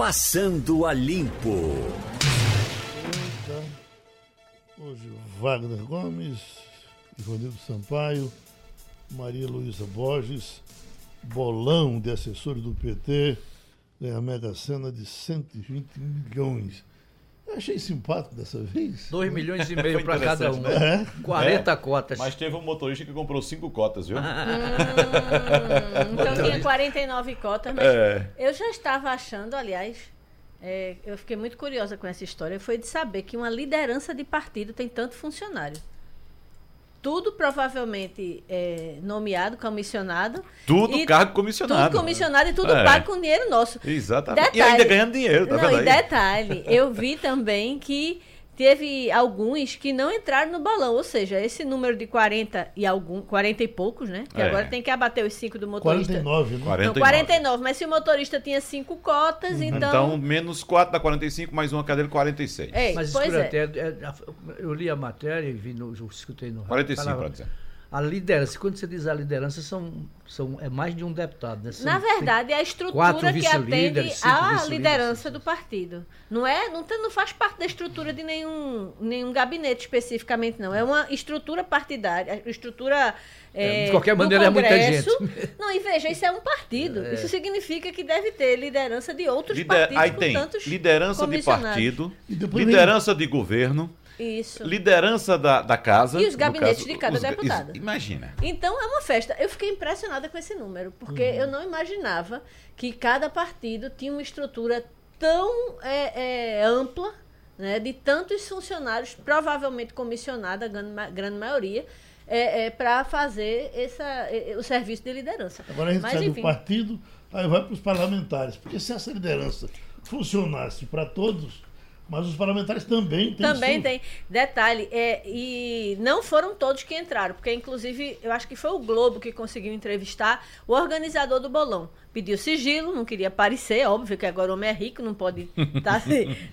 Passando a Limpo. Hoje, Wagner Gomes, Ivanildo Sampaio, Maria Luísa Borges, bolão de assessores do PT, ganha a mega cena de 120 milhões. Eu achei simpático dessa vez. 2 milhões e meio para cada um. É. 40 É, cotas. Mas teve um motorista que comprou cinco cotas, viu? Hum, então tinha 49 cotas, mas É. eu já estava achando, aliás, é, eu fiquei muito curiosa com essa história, foi de saber que uma liderança de partido tem tanto funcionário. Tudo provavelmente é, nomeado, comissionado. Tudo e cargo comissionado. Tudo comissionado e tudo É. pago com dinheiro nosso. Exatamente. E Detalhe- ainda ganhando dinheiro, tá não, e detalhe, eu vi também que teve alguns que não entraram no balão, ou seja, esse número de 40 e algum, 40 e poucos, né? Que É. agora tem que abater os 5 do motorista. 49, né? 49. Não, 49, mas se o motorista tinha 5 cotas, então. Então, menos 4 dá 45, mais uma cadeira 46. É, Mas pois escura é. até, é, eu li a matéria e vi no, eu escutei no 45, falava- pode dizer. A liderança, quando você diz a liderança, são, são, é mais de um deputado, né? São- Na verdade, é a estrutura que atende à liderança do partido. Não é, não, tem- não faz parte da estrutura de nenhum, nenhum gabinete especificamente, não. É uma estrutura partidária, estrutura É, é, de qualquer do maneira, é muita gente. Não, e veja, isso é um partido. Isso significa que deve ter liderança de outros Lider- partidos Aí com tem tantos liderança de partido, liderança de governo, Isso. liderança da, da casa. E os gabinetes de cada os deputado. isso, Imagina. Então é uma festa. Eu fiquei impressionada com esse número, porque eu não imaginava que cada partido tinha uma estrutura tão é, é, ampla, né, de tantos funcionários, provavelmente comissionada, a grande, grande maioria, para fazer essa, é, é, o serviço de liderança. Agora a gente Mas, sai do enfim. partido, aí vai para os parlamentares. Porque se essa liderança funcionasse para todos, mas os parlamentares também têm Também sim. tem. Detalhe, é, e não foram todos que entraram, porque inclusive eu acho que foi o Globo que conseguiu entrevistar o organizador do bolão. Pediu sigilo, não queria aparecer, óbvio que agora o homem é rico, não pode tá,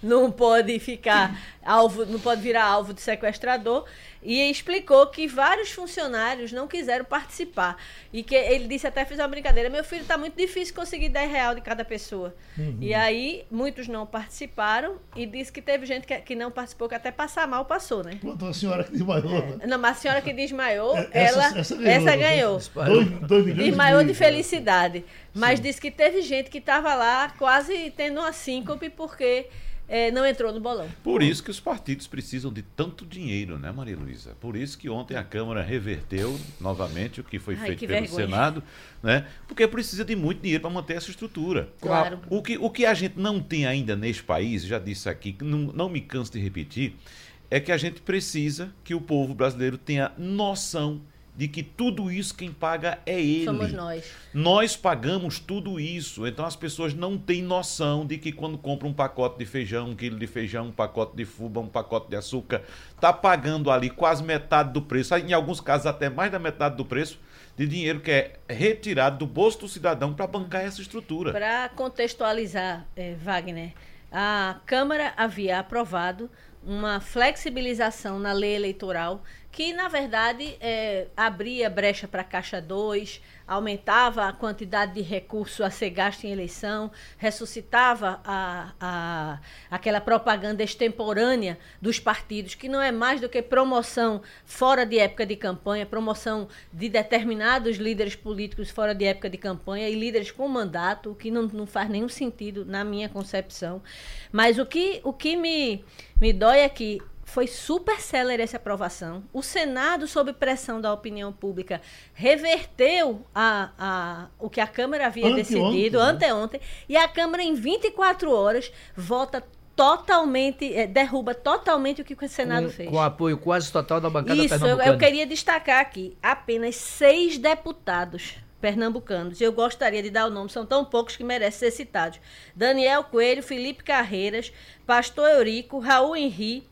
não pode ficar alvo, não pode virar alvo de sequestrador. E explicou que vários funcionários não quiseram participar. E que ele disse até fez uma brincadeira, meu filho, tá muito difícil conseguir 10 real de cada pessoa. E aí, muitos não participaram e disse que teve gente que, que não participou, que até passar mal passou, né? Pronto, a senhora que desmaiou. né? Não, mas a senhora que desmaiou, É, essa- ela, essa essa ganhou, ganhou. né? Dois, dois milhões Desmaiou meio, de felicidade. Mas disse que teve gente que estava lá quase tendo uma síncope porque eh, não entrou no bolão. Por isso que os partidos precisam de tanto dinheiro, né, Maria Luísa? Por isso que ontem a Câmara reverteu novamente o que foi Ai, feito que pelo vergonha. Senado, né? Porque precisa de muito dinheiro para manter essa estrutura. Claro. O que, o que a gente não tem ainda neste país, já disse aqui, que não, não me canso de repetir, é que a gente precisa que o povo brasileiro tenha noção de que tudo isso quem paga é ele. Somos nós. Nós pagamos tudo isso, então as pessoas não têm noção de que quando compra um pacote de feijão, um quilo de feijão, um pacote de fuba, um pacote de açúcar, está pagando ali quase metade do preço, em alguns casos até mais da metade do preço, de dinheiro que é retirado do bolso do cidadão para bancar essa estrutura. Para contextualizar, eh, Wagner, a Câmara havia aprovado uma flexibilização na lei eleitoral que, na verdade, eh, abria brecha para a Caixa 2, aumentava a quantidade de recurso a ser gasto em eleição, ressuscitava a, a, aquela propaganda extemporânea dos partidos, que não é mais do que promoção fora de época de campanha, promoção de determinados líderes políticos fora de época de campanha e líderes com mandato, o que não, não faz nenhum sentido na minha concepção. Mas o que, o que me, me dói é que foi super célere essa aprovação. O Senado, sob pressão da opinião pública, reverteu a, a, o que a Câmara havia Anteontem, decidido né? anteontem. E a Câmara, em 24 horas, vota totalmente, eh, derruba totalmente o que o Senado com, fez. com apoio quase total da bancada Isso, eu, pernambucana. eu queria destacar aqui apenas seis deputados pernambucanos. Eu gostaria de dar o nome, são tão poucos que merecem ser citados. Daniel Coelho, Felipe Carreiras, Pastor Eurico, Raul Henri,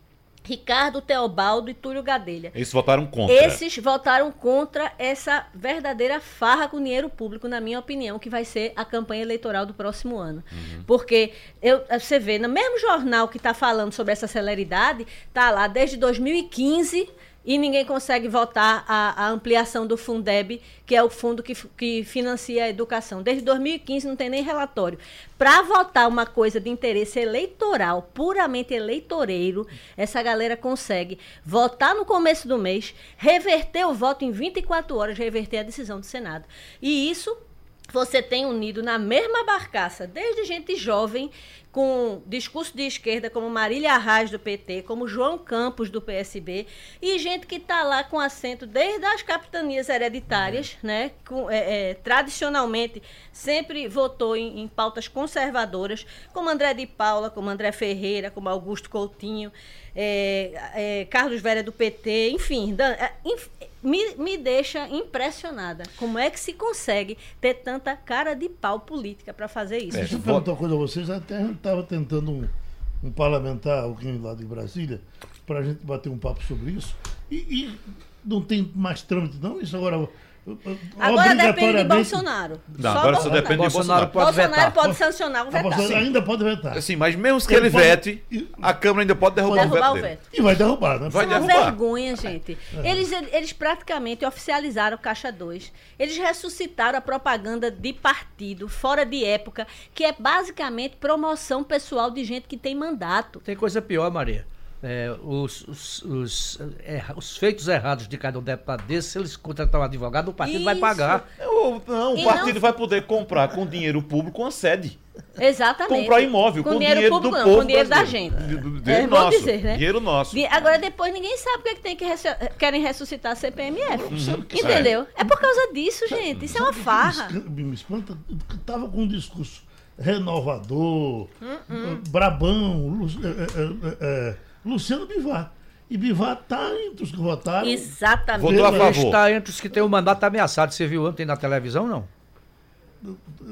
Ricardo Teobaldo e Túlio Gadelha. Eles votaram contra. Esses votaram contra essa verdadeira farra com dinheiro público, na minha opinião, que vai ser a campanha eleitoral do próximo ano. Porque eu, você vê, no mesmo jornal que está falando sobre essa celeridade, tá lá desde 2015 e ninguém consegue votar a, a, ampliação do Fundeb, que é o fundo que, que financia a educação. Desde 2015 não tem nem relatório. Para votar uma coisa de interesse eleitoral, puramente eleitoreiro, essa galera consegue votar no começo do mês, reverter o voto em 24 horas, reverter a decisão do Senado. E isso você tem unido na mesma barcaça, desde gente jovem com discurso de esquerda, como Marília Arraes do PT, como João Campos do PSB, e gente que está lá com assento desde as capitanias hereditárias, né? Com, é, é, tradicionalmente sempre votou em, em, pautas conservadoras, como André de Paula, como André Ferreira, como Augusto Coutinho, é, é Carlos Vera do PT, enfim, dan, é, me, me deixa impressionada. Como é que se consegue ter tanta cara de pau política para fazer isso? É, deixa eu perguntar uma coisa a vocês. Até estava tentando um, um, parlamentar, alguém lá de Brasília, para a gente bater um papo sobre isso. E, e não tem mais trâmite, não? Isso agora Agora depende de Bolsonaro. Não, só agora só depende de Bolsonaro. Pode Bolsonaro vetar. pode sancionar o veto. Bolsonaro ainda pode vetar. Sim, mas mesmo que ele, ele vete, a Câmara ainda pode derrubar, derrubar o, veto o veto. E vai derrubar, né? Vai Isso é uma vergonha, gente. É. Eles, eles praticamente oficializaram o Caixa 2. Eles ressuscitaram a propaganda de partido, fora de época, que é basicamente promoção pessoal de gente que tem mandato. Tem coisa pior, Maria é, os, os, os, é, os, feitos errados de cada um deputado desse, se eles contratar um advogado, o partido Isso. vai pagar. Eu, não, o e partido não... vai poder comprar com dinheiro público uma sede. Exatamente. Comprar imóvel com, com dinheiro, dinheiro público, do não, povo. Com dinheiro da gente. Dinheiro é, nosso. Dizer, né? Dinheiro nosso. Agora depois ninguém sabe é que tem que querem ressuscitar a CPMF. Uhum. Entendeu? É. é. por causa disso, gente. Isso é uma farra. Me espanta, tava com um discurso renovador, uh -uh. brabão, é, é, Luciano Bivar. E Bivar está entre os que votaram. Exatamente. Votou a favor. Está entre os que tem o mandato ameaçado. Você viu ontem na televisão, não?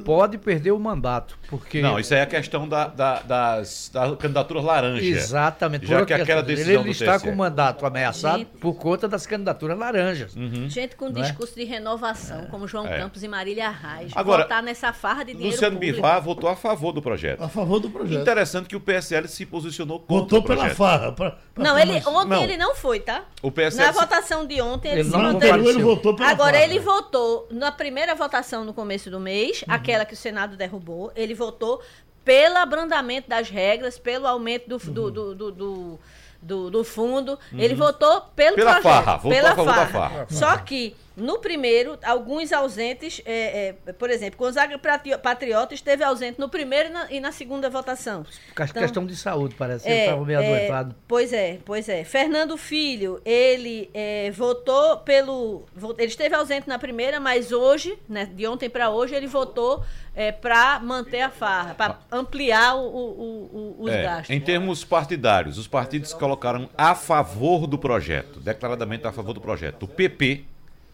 Pode perder o mandato. Porque... Não, isso aí é a questão da, da, das, da candidaturas laranja. Exatamente. Já que aquela decisão ele está com o mandato ameaçado Gente... por conta das candidaturas laranjas. Uhum. Gente com é? discurso é? de renovação, é. como João é. Campos e Marília Arraes, Agora, votar nessa farra de dinheiro Luciano público. Bivar votou a favor do projeto. A favor do projeto. Interessante que o PSL se posicionou contra Votou o projeto. pela farra. Pra, pra não, ele, ontem não. ele não foi, tá? O PSL Na se... votação de ontem ele, ele se não Ele votou pela Agora farra. ele votou na primeira votação no começo do mês, uhum. aquela que o Senado derrubou, ele votou pelo abrandamento das regras, pelo aumento do, do, do, do, do do, do fundo. Uhum. Ele votou pelo pela projeto. Farra, pela farra. farra. Só que no primeiro, alguns ausentes, é, é, por exemplo, Gonzaga Patriota esteve ausente no primeiro e na, e na segunda votação. Então, questão de saúde, parece. É, ele estava meio é, adoentado. Pois é, pois é. Fernando Filho, ele é, votou pelo. Ele esteve ausente na primeira, mas hoje, né, de ontem para hoje, ele votou é, para manter a farra, para ampliar o, o, o, os é, gastos. Em termos partidários, os partidos colocaram a favor do projeto, declaradamente a favor do projeto. O PP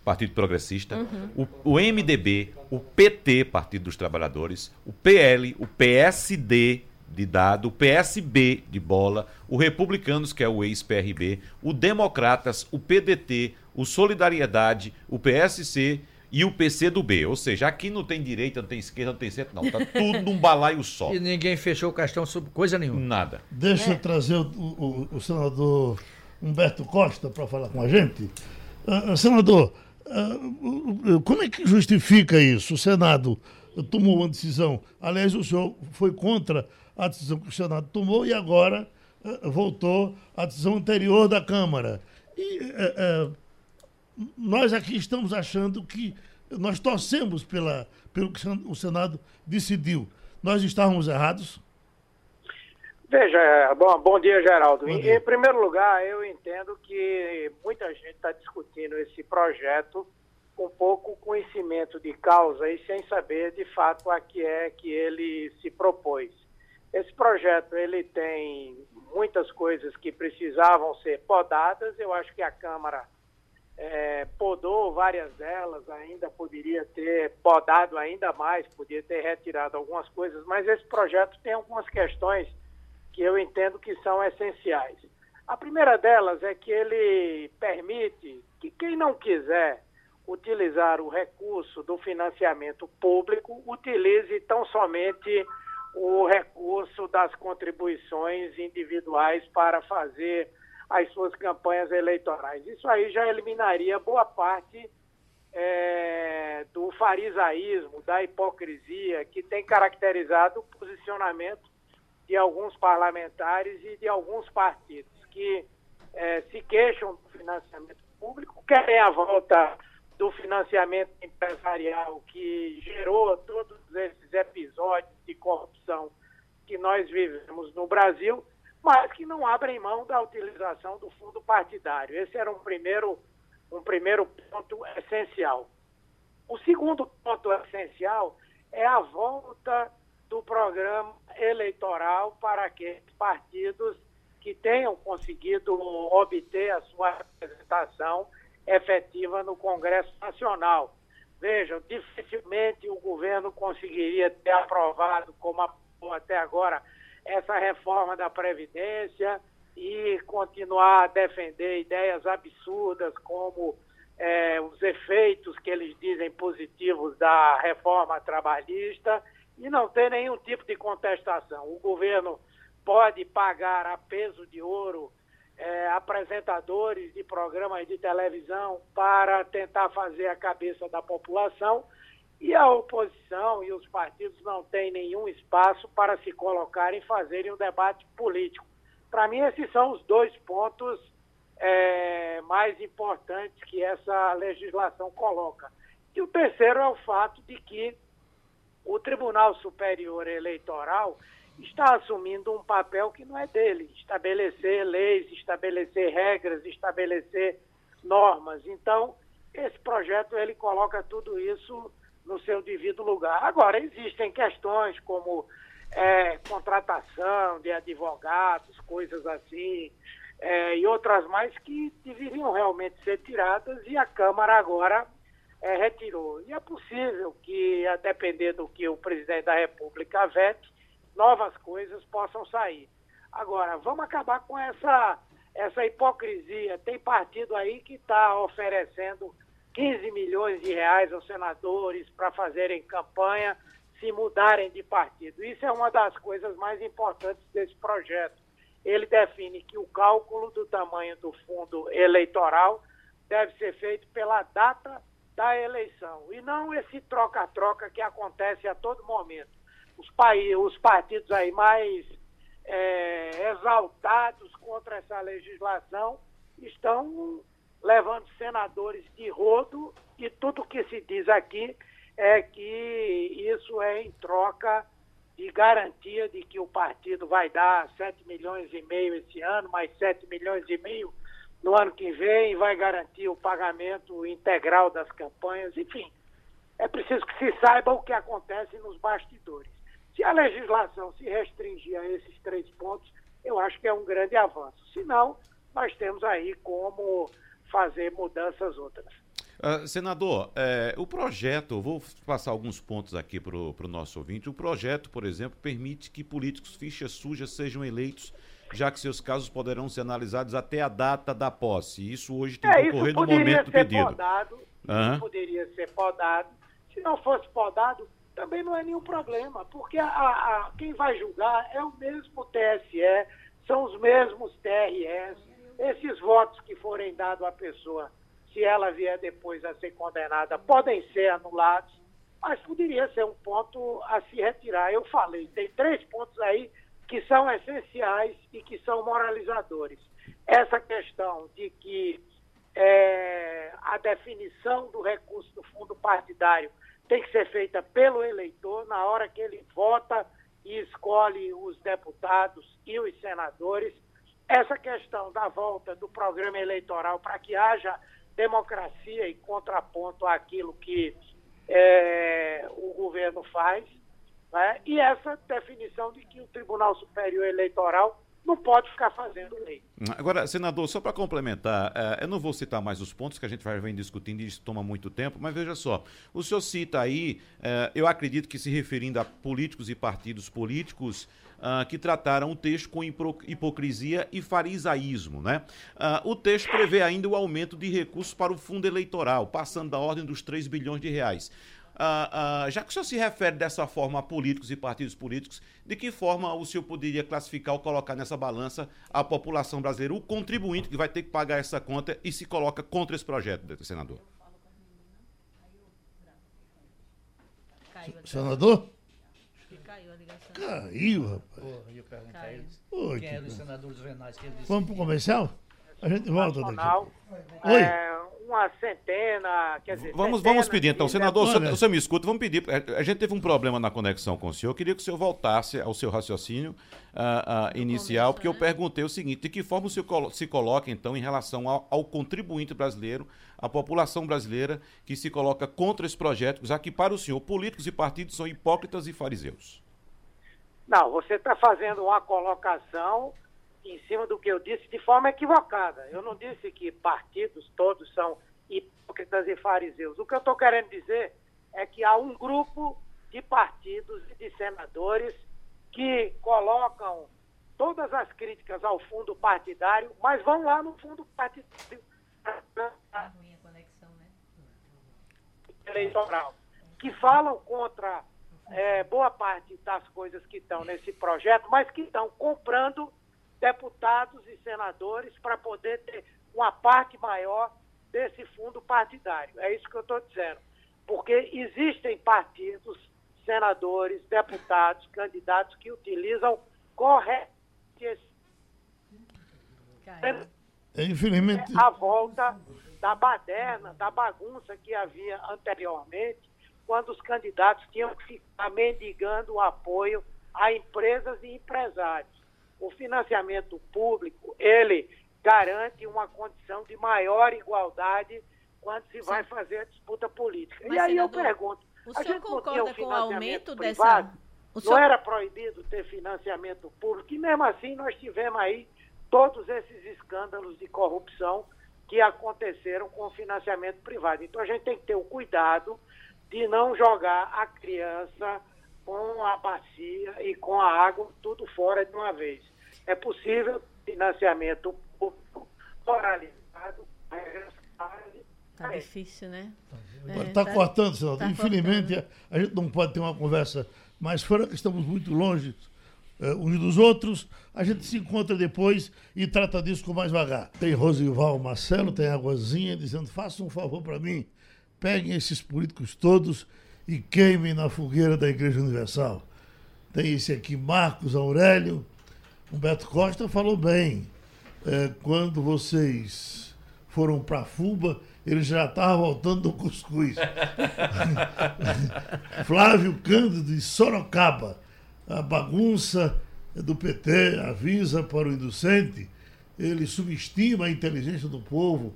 Partido Progressista, uhum. o, o, MDB, o PT, Partido dos Trabalhadores, o PL, o PSD de dado, o PSB de bola, o Republicanos, que é o ex-PRB, o Democratas, o PDT, o Solidariedade, o PSC e o PC do B. Ou seja, aqui não tem direita, não tem esquerda, não tem centro, não. Tá tudo num balaio só. E ninguém fechou o questão sobre coisa nenhuma. Nada. Deixa é. eu trazer o, o, o senador Humberto Costa para falar com a gente. Uh, senador, Uh, como é que justifica isso? O Senado tomou uma decisão. Aliás, o senhor foi contra a decisão que o Senado tomou e agora uh, voltou à decisão anterior da Câmara. E uh, nós aqui estamos achando que nós torcemos pela, pelo que o Senado decidiu. Nós estávamos errados? Veja, bom, bom dia, Geraldo. Bom dia. Em, em, primeiro lugar, eu entendo que muita gente está discutindo esse projeto com pouco conhecimento de causa e sem saber de fato a que é que ele se propôs. Esse projeto ele tem muitas coisas que precisavam ser podadas. Eu acho que a Câmara é, podou várias delas, ainda poderia ter podado ainda mais, poderia ter retirado algumas coisas, mas esse projeto tem algumas questões que eu entendo que são essenciais. A primeira delas é que ele permite que quem não quiser utilizar o recurso do financiamento público utilize tão somente o recurso das contribuições individuais para fazer as suas campanhas eleitorais. Isso aí já eliminaria boa parte é, do farisaísmo, da hipocrisia que tem caracterizado o posicionamento de alguns parlamentares e de alguns partidos que é, se queixam do financiamento público, querem a volta do financiamento empresarial que gerou todos esses episódios de corrupção que nós vivemos no Brasil, mas que não abrem mão da utilização do fundo partidário. Esse era um primeiro, um primeiro ponto essencial. O segundo ponto essencial é a volta do programa eleitoral para aqueles partidos que tenham conseguido obter a sua representação efetiva no Congresso Nacional. Vejam, dificilmente o governo conseguiria ter aprovado, como até agora, essa reforma da Previdência e continuar a defender ideias absurdas como é, os efeitos que eles dizem positivos da reforma trabalhista e não ter nenhum tipo de contestação. O governo pode pagar a peso de ouro é, apresentadores de programas de televisão para tentar fazer a cabeça da população e a oposição e os partidos não têm nenhum espaço para se colocarem e fazerem um debate político. Para mim, esses são os dois pontos é, mais importantes que essa legislação coloca. E o terceiro é o fato de que o Tribunal Superior Eleitoral está assumindo um papel que não é dele, estabelecer leis, estabelecer regras, estabelecer normas. Então, esse projeto ele coloca tudo isso no seu devido lugar. Agora, existem questões como é, contratação de advogados, coisas assim, é, e outras mais que deveriam realmente ser tiradas e a Câmara agora é, retirou. E é possível que, a depender do que o presidente da República vete, novas coisas possam sair. Agora, vamos acabar com essa, essa hipocrisia. Tem partido aí que está oferecendo 15 milhões de reais aos senadores para fazerem campanha, se mudarem de partido. Isso é uma das coisas mais importantes desse projeto. Ele define que o cálculo do tamanho do fundo eleitoral deve ser feito pela data da eleição e não esse troca-troca que acontece a todo momento. Os, países, os partidos aí mais é, exaltados contra essa legislação estão levando senadores de rodo e tudo que se diz aqui é que isso é em troca de garantia de que o partido vai dar 7 milhões e meio esse ano, mais 7 milhões e meio no ano que vem, vai garantir o pagamento integral das campanhas, enfim. É preciso que se saiba o que acontece nos bastidores. Se a legislação se restringir a esses três pontos, eu acho que é um grande avanço. Se não, nós temos aí como fazer mudanças outras. Uh, senador, é, o projeto, vou passar alguns pontos aqui para o nosso ouvinte. O projeto, por exemplo, permite que políticos fichas sujas sejam eleitos, já que seus casos poderão ser analisados até a data da posse. Isso hoje tem é, que ocorrer no momento do pedido. Podado, uhum. Poderia ser podado. Se não fosse podado, também não é nenhum problema, porque a, a, quem vai julgar é o mesmo TSE, são os mesmos TRS. Esses votos que forem dados à pessoa, se ela vier depois a ser condenada, podem ser anulados, mas poderia ser um ponto a se retirar. Eu falei, tem três pontos aí que são essenciais e que são moralizadores. Essa questão de que é, a definição do recurso do fundo partidário tem que ser feita pelo eleitor na hora que ele vota e escolhe os deputados e os senadores. Essa questão da volta do programa eleitoral para que haja democracia e contraponto àquilo que é, o governo faz, né? e essa definição de que o Tribunal Superior Eleitoral não pode ficar fazendo lei. Agora, senador, só para complementar, uh, eu não vou citar mais os pontos que a gente vai vem discutindo e isso toma muito tempo, mas veja só, o senhor cita aí, uh, eu acredito que se referindo a políticos e partidos políticos, Uh, que trataram o texto com hipocrisia e farisaísmo. Né? Uh, o texto prevê ainda o aumento de recursos para o fundo eleitoral, passando da ordem dos 3 bilhões de reais. Ah, ah, já que o senhor se refere dessa forma a políticos e partidos políticos, de que forma o senhor poderia classificar ou colocar nessa balança a população brasileira, o contribuinte que vai ter que pagar essa conta e se coloca contra esse projeto, senador? Senador? Caiu a ligação. Caiu, rapaz. Porra, eu pergunto a eles. Quem é senadores venais que ele disse? Vamos pro comercial? A gente volta daqui. Oi. é, uma centena, quer dizer... Vamos, vamos pedir então, senador, o senhor, o senhor me escuta, vamos pedir. é, A gente teve um problema na conexão com o senhor. Eu queria que o senhor voltasse ao seu raciocínio ah, ah, inicial, começo, porque eu né? perguntei o seguinte: de que forma o senhor colo- se coloca, então, em relação ao, ao contribuinte brasileiro, à população brasileira que se coloca contra esse projeto, já que para o senhor, políticos e partidos são hipócritas e fariseus? Não, você está fazendo uma colocação em cima do que eu disse de forma equivocada. Eu não disse que partidos todos são hipócritas e fariseus. O que eu estou querendo dizer é que há um grupo de partidos e de senadores que colocam todas as críticas ao fundo partidário, mas vão lá no fundo partidário conexão, né? eleitoral, que falam contra eh, boa parte das coisas que estão nesse projeto, mas que estão comprando deputados e senadores para poder ter uma parte maior desse fundo partidário. É isso que eu estou dizendo. Porque existem partidos, senadores, deputados, candidatos que utilizam corretamente esse. É, infelizmente, a volta da baderna, da bagunça que havia anteriormente, quando os candidatos tinham que ficar mendigando o apoio a empresas e empresários. O financiamento público, ele garante uma condição de maior igualdade quando se vai fazer a disputa política. Mas, e aí eu senador, pergunto, O a senhor não concorda com o aumento privado? dessa. O Não senhor- era proibido ter financiamento público, e mesmo assim nós tivemos aí todos esses escândalos de corrupção que aconteceram com o financiamento privado. Então a gente tem que ter o cuidado de não jogar a criança com a bacia e com a água tudo fora de uma vez. É possível financiamento público e Tá difícil, né? Está tá- cortando, senador. tá Infelizmente, cortando. a gente não pode ter uma conversa mais franca, estamos muito longe eh, uns dos outros. A gente se encontra depois e trata disso com mais vagar. Tem Rosival Marcelo, tem Águazinha, dizendo: façam um favor para mim, peguem esses políticos todos e queimem na fogueira da Igreja Universal. Tem esse aqui, Marcos Aurélio. Humberto Costa falou bem. Eh, quando vocês foram para Fuba, ele já estava voltando do cuscuz. Flávio Cândido de Sorocaba. A bagunça do PT avisa para o inducente. Ele subestima a inteligência do povo.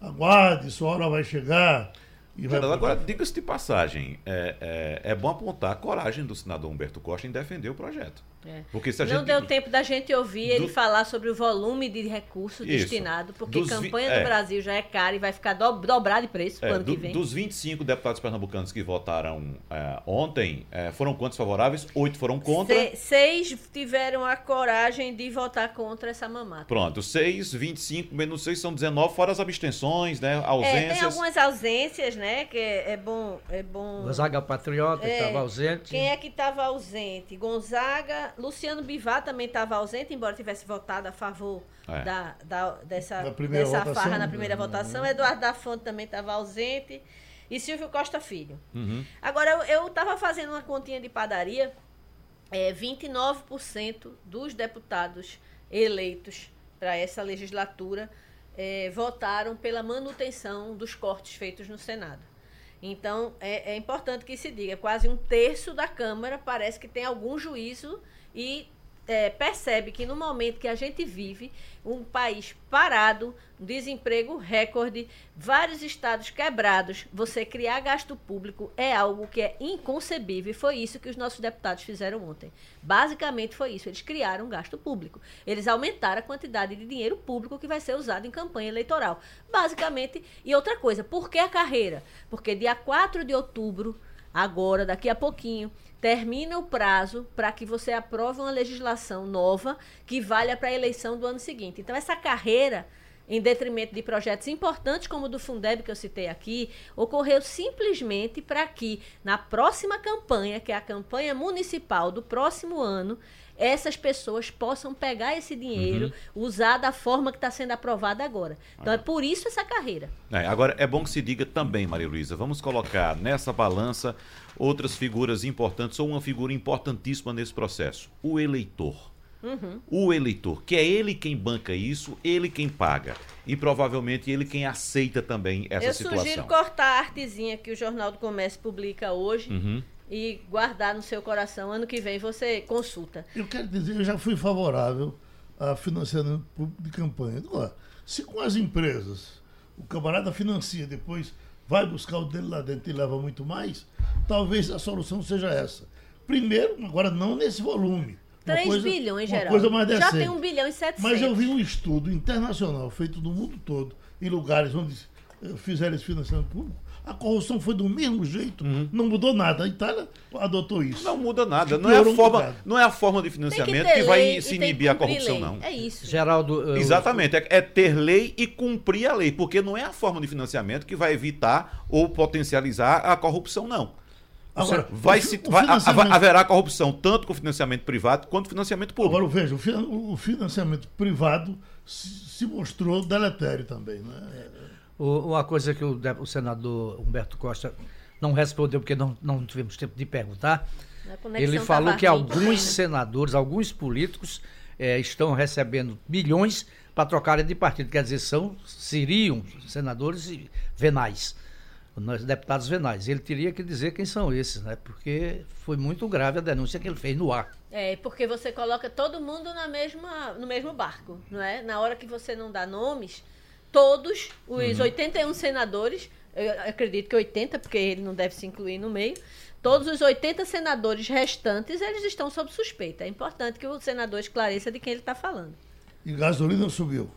Aguarde, sua hora vai chegar. E Senador, agora, diga-se de passagem, é, é, é bom apontar a coragem do senador Humberto Costa em defender o projeto. É. Porque se a Não gente... deu tempo da gente ouvir ele Do- falar sobre o volume de recursos Isso. destinado, porque Dos vi- campanha é. do Brasil já é cara e vai ficar do, dobrado de preço É, ano do- que vem. dos 25 deputados pernambucanos que votaram é, ontem, é, foram quantos favoráveis? Oito foram contra. Se- seis tiveram a coragem de votar contra essa mamata. Pronto, 6, 25, menos 6 são 19, fora as abstenções, né? É, tem Ausências. algumas ausências, né? Que é, é bom. É bom. Gonzaga Patriota É, estava ausente. Quem é que estava ausente? Gonzaga, Luciano Bivar também estava ausente, embora tivesse votado a favor É. da, da- dessa, Da primeira dessa votação, farra na né? primeira votação. Eduardo da Fonte também estava ausente. E Silvio Costa Filho. Uhum. Agora, eu estava fazendo uma continha de padaria. É, 29% dos deputados eleitos para essa legislatura é, votaram pela manutenção dos cortes feitos no Senado. Então, é, é importante que se diga, quase um terço da Câmara parece que tem algum juízo e é, percebe que no momento que a gente vive, um país parado, um desemprego recorde, vários estados quebrados, você criar gasto público é algo que é inconcebível. E foi isso que os nossos deputados fizeram ontem. Basicamente foi isso. Eles criaram gasto público. Eles aumentaram a quantidade de dinheiro público que vai ser usado em campanha eleitoral. Basicamente. E outra coisa, por que a carreira? Porque dia 4 de outubro, agora, daqui a pouquinho, termina o prazo para que você aprove uma legislação nova que valha para a eleição do ano seguinte. Então, essa carreira em detrimento de projetos importantes como o do Fundeb que eu citei aqui, ocorreu simplesmente para que na próxima campanha, que é a campanha municipal do próximo ano, essas pessoas possam pegar esse dinheiro, uhum. usar da forma que está sendo aprovada agora. Então é por isso essa carreira. É, agora é bom que se diga também, Maria Luísa, vamos colocar nessa balança outras figuras importantes ou uma figura importantíssima nesse processo: o eleitor. Uhum. O eleitor, que é ele quem banca isso, ele quem paga. E provavelmente ele quem aceita também essa situação. Eu sugiro cortar a artezinha que o Jornal do Comércio publica hoje uhum. E guardar no seu coração. Ano que vem você consulta. Eu quero dizer, eu já fui favorável a financiamento público de campanha. Agora, se com as empresas o camarada financia, depois vai buscar o dele lá dentro e leva muito mais, talvez a solução seja essa. Primeiro, agora não nesse volume 3 coisa, bilhões, geral. Coisa mais decente. Já tem 1 bilhão e 700. Mas eu vi um estudo internacional feito no mundo todo, em lugares onde fizeram esse financiamento público. A corrupção foi do mesmo jeito, uhum. não mudou nada. A Itália adotou isso. Não muda nada. Não é, a forma, não é a forma de financiamento que, que, vai se inibir a corrupção, lei. não. É isso. Geraldo. Exatamente. É, é ter lei e cumprir a lei. Porque não é a forma de financiamento que vai evitar ou potencializar a corrupção, não. Agora, vai se, vai, financiamento... haverá corrupção tanto com financiamento privado quanto financiamento público. Agora, veja, o financiamento privado se mostrou deletério também. Né? Uma coisa que o, o senador Humberto Costa não respondeu, porque não, não tivemos tempo de perguntar. Ele falou que alguns senadores, alguns políticos é, estão recebendo milhões para trocarem de partido. Quer dizer, são, seriam senadores venais nós deputados venais. Ele teria que dizer quem são esses, né? Porque foi muito grave a denúncia que ele fez no ar. É, porque você coloca todo mundo na mesma, no mesmo barco, não é? Na hora que você não dá nomes, todos os uhum. 81 senadores, eu acredito que 80, porque ele não deve se incluir no meio, todos os 80 senadores restantes, eles estão sob suspeita. É importante que o senador esclareça de quem ele está falando. E gasolina subiu.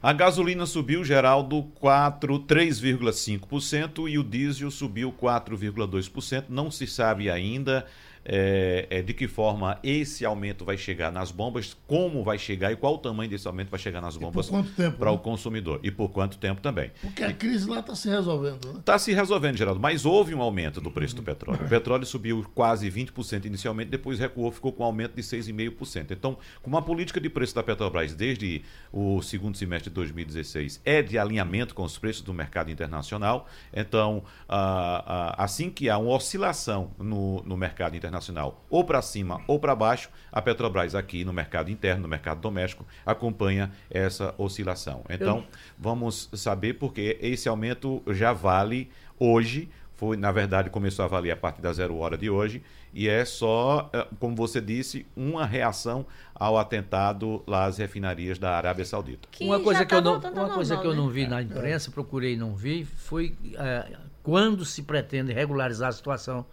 A gasolina subiu, Geraldo, 4, 3,5% e o diesel subiu 4,2%. Não se sabe ainda é, é, de que forma esse aumento vai chegar nas bombas, como vai chegar e qual o tamanho desse aumento vai chegar nas bombas para né? o consumidor. E por quanto tempo também. Porque a crise lá está se resolvendo. Está né? Tá se resolvendo, Geraldo, mas houve um aumento do preço do petróleo. O petróleo subiu quase 20% inicialmente, depois recuou, ficou com um aumento de 6,5%. Então, como a política de preço da Petrobras desde o segundo semestre de 2016 é de alinhamento com os preços do mercado internacional, então, ah, ah, assim que há uma oscilação no, no mercado internacional, internacional ou para cima ou para baixo, a Petrobras aqui no mercado interno, no mercado doméstico, acompanha essa oscilação. Então, Eu... vamos saber porque esse aumento já vale hoje, foi, na verdade, começou a valer a partir da zero hora de hoje, e é só, eh, como você disse, uma reação ao atentado lá às refinarias da Arábia Saudita. Que uma coisa, que, eu tá não, uma normal, coisa que eu não vi né? na imprensa, procurei não vi, foi é, quando se pretende regularizar a situação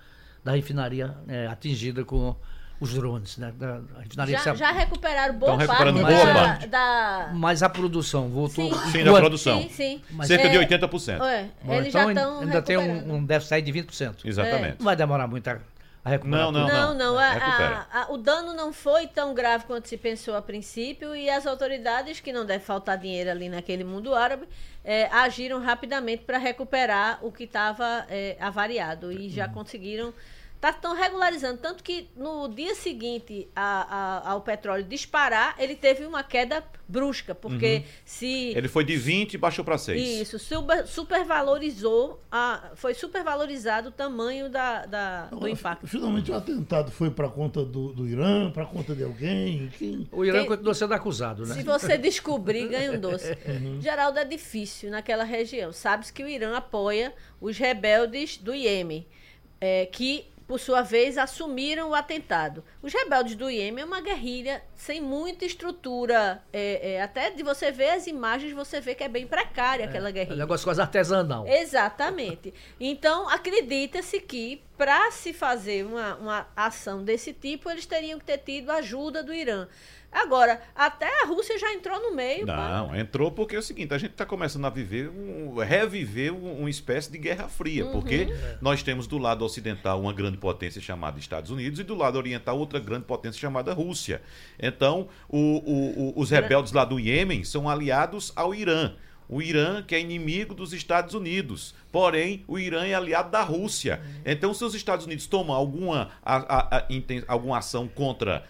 da refinaria é, atingida com os drones. Né? Da, refinaria já, já recuperaram boa parte, boa da, parte. Da... Mas a produção voltou. Sim, sim da produção. Sim, sim. Mas Cerca é, de 80%. É, Bom, eles então já estão ainda tem um, um déficit de 20%. Exatamente. É. Não vai demorar muito a, a recuperar. Não, não, não. não, não. A, a, o dano não foi tão grave quanto se pensou a princípio e as autoridades, que não deve faltar dinheiro ali naquele mundo árabe, é, agiram rapidamente para recuperar o que estava é, avariado e já conseguiram tá, regularizando. Tanto que no dia seguinte a, a, ao petróleo disparar, ele teve uma queda brusca, porque uhum. se. Ele foi de 20 e baixou para 6. Isso, super, supervalorizou, a, foi supervalorizado o tamanho da, da Agora, do impacto. Finalmente o atentado foi para conta do, do Irã, para conta de alguém? Quem... O Irã Quem... continua sendo acusado, né? Se você descobrir, ganha um doce. Uhum. Geraldo, é difícil naquela região. Sabe-se que o Irã apoia os rebeldes do Iêmen. É, que por sua vez, assumiram o atentado. Os rebeldes do Iêmen é uma guerrilha sem muita estrutura. É, é, até de você ver as imagens, você vê que é bem precária é, aquela guerrilha. É um negócio quase artesanal. Exatamente. Então, acredita-se que para se fazer uma, uma ação desse tipo, eles teriam que ter tido ajuda do Irã. Agora, até a Rússia já entrou no meio. Não, pai. entrou porque é o seguinte, a gente está começando a viver, um, reviver um, uma espécie de guerra fria, uhum. porque nós temos do lado ocidental uma grande potência chamada Estados Unidos e do lado oriental outra grande potência chamada Rússia. Então, o, o, o, os rebeldes lá do Iêmen são aliados ao Irã. O Irã, que é inimigo dos Estados Unidos. Porém, o Irã é aliado da Rússia. Então, se os Estados Unidos tomam alguma, a, a, a, alguma ação contra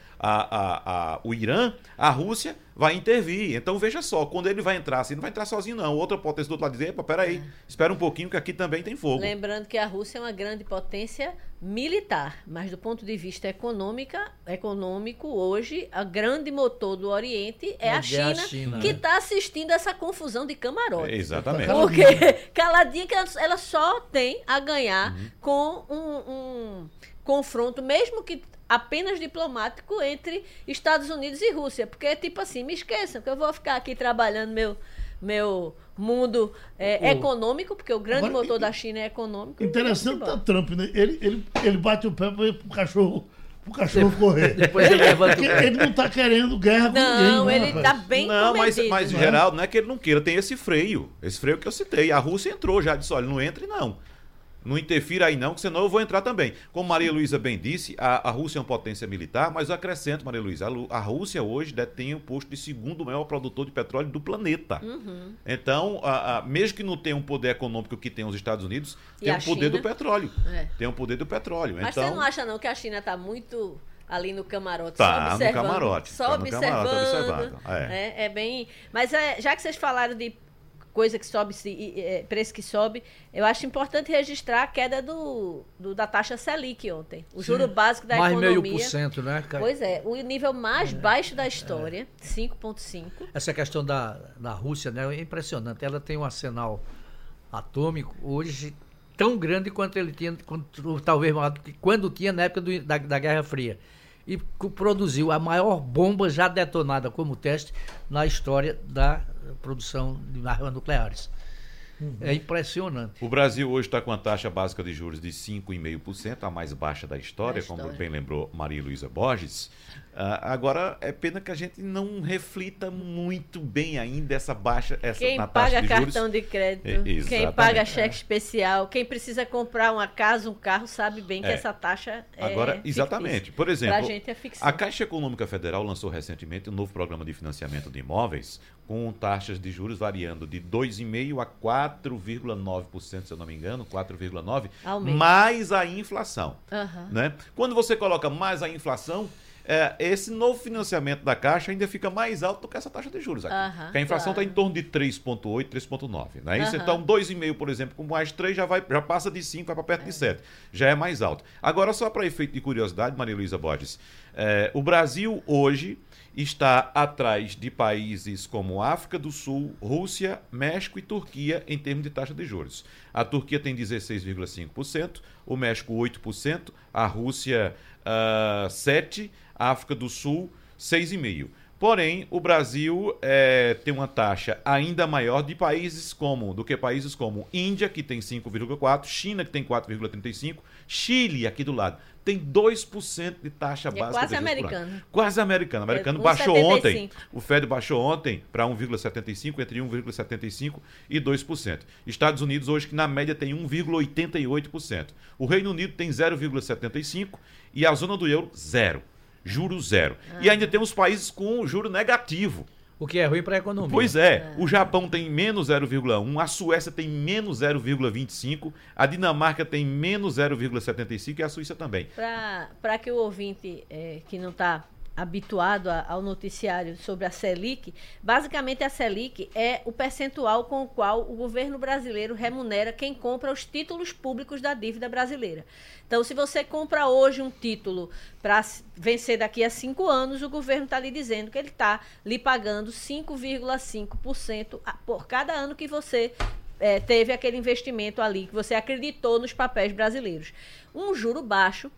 o Irã, a Rússia vai intervir. Então veja só, quando ele vai entrar, assim, não vai entrar sozinho, não. Outra potência do outro lado dizer, epa, peraí, é. espera um pouquinho que aqui também tem fogo. Lembrando que a Rússia é uma grande potência militar, mas do ponto de vista econômica, econômico, hoje, a grande motor do Oriente é, é a China, a China que está né? assistindo essa confusão de camarote. É, exatamente. Porque caladinha que ela, ela só tem a ganhar uhum. com um, um confronto, mesmo que apenas diplomático entre Estados Unidos e Rússia. Porque, tipo assim, me esqueçam que eu vou ficar aqui trabalhando meu, meu mundo é, econômico, porque o grande Agora, motor da China é econômico. Interessante tá Trump, né? Ele, ele, ele bate o pé para o cachorro o cachorro correr. Depois ele levanta o pé. Ele não está querendo guerra com não, ninguém. Não, ele está bem Não, mas, mas né? Geraldo, não é que ele não queira, tem esse freio. Esse freio que eu citei. A Rússia entrou já, disse, olha, não entre não. Não interfira aí não, que senão eu vou entrar também. Como Maria Luísa bem disse, a, a, Rússia é uma potência militar, mas eu acrescento, Maria Luísa, a, a, Rússia hoje detém o posto de segundo maior produtor de petróleo do planeta. Uhum. Então, a, mesmo que não tenha um poder econômico que tem os Estados Unidos, e tem o um poder do petróleo. É. Tem o um poder do petróleo. Mas então, você não acha não que a China está muito ali no camarote, tá, só observando. No camarote, só tá observando. Camarote, é. é. É, bem. Mas é, já que vocês falaram de coisa que sobe, é, preço que sobe. Eu acho importante registrar a queda do, do da taxa Selic ontem. O Sim. juro básico da mais economia. Mais meio por cento, né? Pois é, o nível mais é. baixo da história, é. 5,5. Essa questão da, da Rússia né, é impressionante. Ela tem um arsenal atômico hoje tão grande quanto ele tinha, quanto, talvez quando tinha na época do, da, da Guerra Fria e produziu a maior bomba já detonada como teste na história da produção de armas nucleares. Uhum. É impressionante. O Brasil hoje está com a taxa básica de juros de 5,5%, a mais baixa da história, da história. como bem lembrou Maria Luísa Borges. Uh, agora, é pena que a gente não reflita muito bem ainda essa baixa, essa quem na taxa de juros. Quem paga cartão de crédito, quem paga cheque é. especial, quem precisa comprar uma casa, um carro, sabe bem que é. essa taxa é Agora, exatamente. Por exemplo, gente é a Caixa Econômica Federal lançou recentemente um novo programa de financiamento de imóveis com taxas de juros variando de 2,5% a 4,9%, se eu não me engano, 4,9%, mais a inflação. Uhum. Né? Quando você coloca mais a inflação, é, esse novo financiamento da Caixa ainda fica mais alto do que essa taxa de juros aqui. Uhum, porque a inflação está claro. em torno de 3,8, 3,9. Né? Isso, uhum. Então, 2,5, por exemplo, com mais 3 já, vai, já passa de 5, vai para perto é. de 7. Já é mais alto. Agora, só para efeito de curiosidade, Maria Luísa Borges, é, o Brasil hoje está atrás de países como África do Sul, Rússia, México e Turquia em termos de taxa de juros. A Turquia tem 16,5%, o México 8%, a Rússia uh, 7%, a África do Sul 6,5%. Porém, o Brasil é, tem uma taxa ainda maior de países como do que países como Índia, que tem 5,4%, China, que tem 4,35%, Chile, aqui do lado, tem 2% de taxa é básica. Quase americano. Quase americano. O americano é baixou 75. ontem. O Fed baixou ontem para 1,75, entre 1,75 e 2%. Estados Unidos hoje que na média tem 1,88%. O Reino Unido tem 0,75 e a zona do euro zero. Juro zero. Ah. E ainda temos países com juro negativo. O que é ruim para a economia. Pois é. é. O Japão tem menos 0,1, a Suécia tem menos 0,25, a Dinamarca tem menos 0,75 e a Suíça também. Para que o ouvinte é, que não está habituado a, ao noticiário sobre a Selic, basicamente a Selic é o percentual com o qual o governo brasileiro remunera quem compra os títulos públicos da dívida brasileira. Então, se você compra hoje um título para vencer daqui a cinco anos, o governo está lhe dizendo que ele está lhe pagando 5,5% por cada ano que você é, teve aquele investimento ali, que você acreditou nos papéis brasileiros. Um juro baixo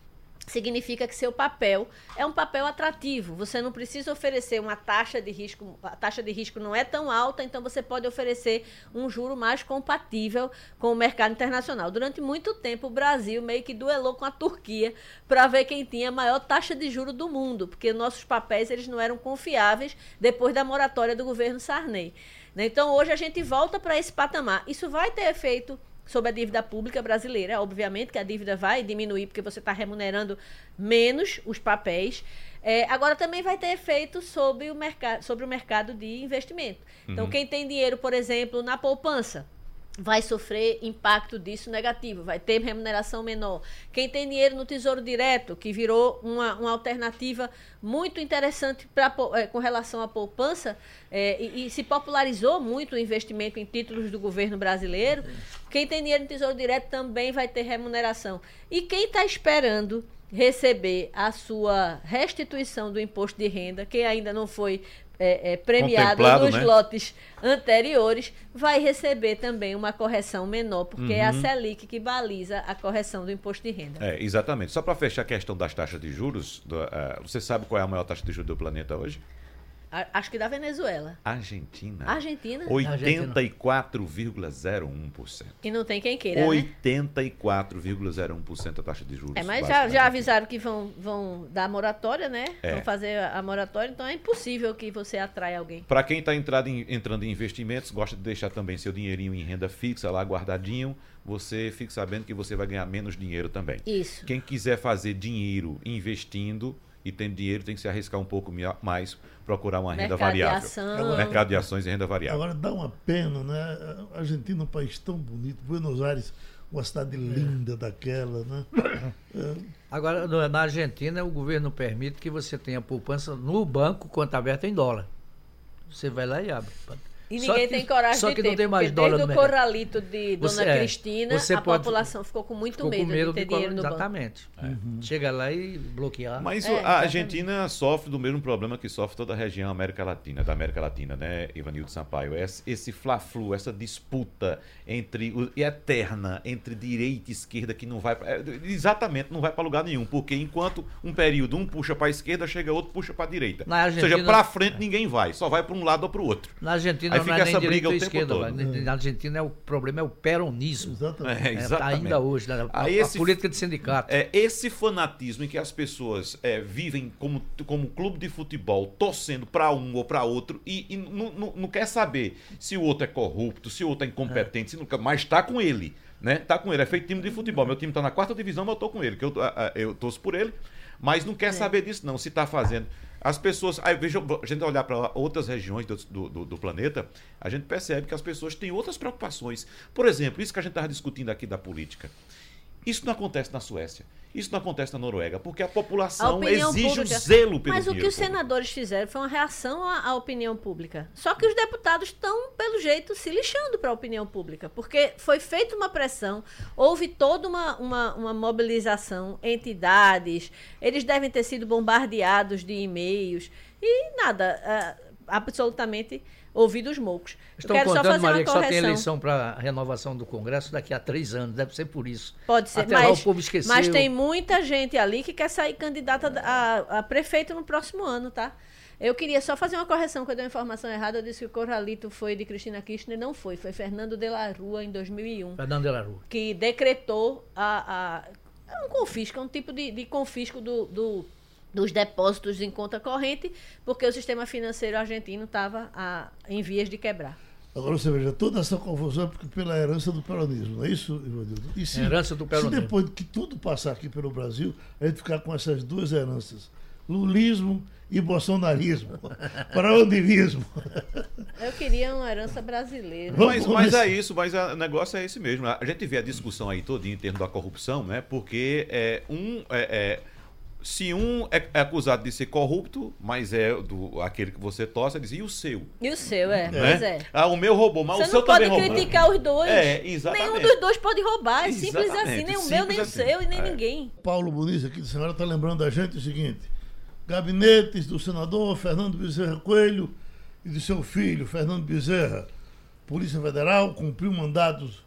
significa que seu papel é um papel atrativo. Você não precisa oferecer uma taxa de risco, a taxa de risco não é tão alta, então você pode oferecer um juro mais compatível com o mercado internacional. Durante muito tempo o Brasil meio que duelou com a Turquia para ver quem tinha a maior taxa de juro do mundo, porque nossos papéis eles não eram confiáveis depois da moratória do governo Sarney. Né? Então hoje a gente volta para esse patamar. Isso vai ter efeito sobre a dívida pública brasileira. Obviamente que a dívida vai diminuir porque você está remunerando menos os papéis. É, agora também vai ter efeito sobre o, mercado, sobre o mercado de investimento. Então, uhum. quem tem dinheiro, por exemplo, na poupança, vai sofrer impacto disso negativo, vai ter remuneração menor. Quem tem dinheiro no Tesouro Direto, que virou uma, uma alternativa muito interessante pra, é, com relação à poupança, é, e, e, se popularizou muito o investimento em títulos do governo brasileiro, quem tem dinheiro no Tesouro Direto também vai ter remuneração. E quem está esperando receber a sua restituição do imposto de renda, quem ainda não foi é, é, premiado nos né? lotes anteriores, vai receber também uma correção menor, porque uhum. é a uhum. Selic que baliza a correção do imposto de renda. É, exatamente. Só para fechar a questão das taxas de juros, do, uh, você sabe qual é a maior taxa de juros do planeta hoje? Acho que da Venezuela. Argentina. Argentina? 84,01%. E não tem quem queira. 84,01% né? a taxa de juros. É, mas já, já avisaram que vão, vão dar moratória, né? É. Vão fazer a moratória, então é impossível que você atraia alguém. Para quem está entrando em investimentos, gosta de deixar também seu dinheirinho em renda fixa lá guardadinho você fique sabendo que você vai ganhar menos dinheiro também. Isso. Quem quiser fazer dinheiro investindo, e tem dinheiro tem que se arriscar um pouco mais, procurar uma renda Mercado variável. De ação. Mercado de ações e renda variável. Agora dá uma pena, né? A Argentina é um país tão bonito, Buenos Aires, uma cidade é. linda daquela, né? É. Agora, na Argentina, o governo permite que você tenha poupança no banco, conta aberta em dólar. Você vai lá e abre. E ninguém que, tem coragem só de que ter, não tem mais dólar desde o corralito de Dona você, Cristina, a pode, população ficou com muito medo, com medo, de ter de dinheiro no Exatamente. banco. Exatamente. É. Chega lá e bloquear. Mas é, a Argentina sofre do mesmo problema que sofre toda a região América Latina, da América Latina, né, Ivanildo Sampaio? Esse, esse fla-flu, essa disputa entre o, eterna entre direita e esquerda que não vai é, exatamente não vai para lugar nenhum, porque enquanto um período um puxa para a esquerda, chega outro puxa para a direita. ou seja, para frente ninguém vai, só vai para um lado ou para o outro. Na Argentina Aí fica é essa briga o tempo esquerda, todo. Na Argentina é o problema é o peronismo. Exatamente. É, exatamente. ainda hoje, né? a, esse, a, política de sindicato. É, esse fanatismo em que as pessoas é, vivem como, como clube de futebol, torcendo para um ou para outro e, e não, não, não, quer saber se o outro é corrupto, se o outro é incompetente, se nunca, mas está com ele. Né? Tá com ele, é feito time de futebol. Meu time está na quarta divisão, mas eu tô com ele, que eu, eu torço por ele, mas não quer é. saber disso, não, se está fazendo. As pessoas. Aí, veja, a gente olhar para outras regiões do, do, do, planeta, a gente percebe que as pessoas têm outras preocupações. Por exemplo, isso que a gente estava discutindo aqui da política. Isso não acontece na Suécia. Isso não acontece na Noruega, porque a população a exige pública. o zelo pelo Mas o que os senadores fizeram foi uma reação à, à opinião pública. Só que os deputados estão, pelo jeito, se lixando para a opinião pública, porque foi feita uma pressão, houve toda uma, uma, uma mobilização, entidades, eles devem ter sido bombardeados de e-mails e nada, uh, absolutamente ouvido os moucos. Estão quero contando, só fazer Maria, uma correção. que só tem eleição para renovação do Congresso daqui a três anos. Deve ser por isso. Pode ser, Até mas, lá o povo esqueceu. mas tem muita gente ali que quer sair candidata a, a prefeito no próximo ano, tá? Eu queria só fazer uma correção, quando eu dei uma informação errada, eu disse que o Corralito foi de Cristina Kirchner, não foi, foi Fernando de la Rua em 2001. Fernando de la Rua. Que decretou a, a um confisco, um tipo de, de confisco do, do dos depósitos em conta corrente, porque o sistema financeiro argentino estava em vias de quebrar. Agora você veja, toda essa confusão é porque pela herança do peronismo, não é isso, Ivanildo? E se, herança do peronismo. se depois que tudo passar aqui pelo Brasil, a gente ficar com essas duas heranças, lulismo e bolsonarismo, parodivismo. Eu queria uma herança brasileira. Mas, mas é isso, mas o negócio é esse mesmo. A gente vê a discussão aí toda em termos da corrupção, né? Porque é, um... É, é se um é, é, acusado de ser corrupto, mas é do aquele que você torce, diz, e o seu? E o seu, é. Né? Pois é. Ah, o meu roubou, mas você o seu também roubou. Você não pode criticar os dois. É, exatamente. Nenhum dos dois pode roubar, é simples assim, nem o meu, nem assim. o seu e nem é. ninguém. Paulo Muniz aqui de Senhora está lembrando a gente o seguinte, gabinetes do senador Fernando Bezerra Coelho e de seu filho, Fernando Bezerra, Polícia Federal, cumpriu mandados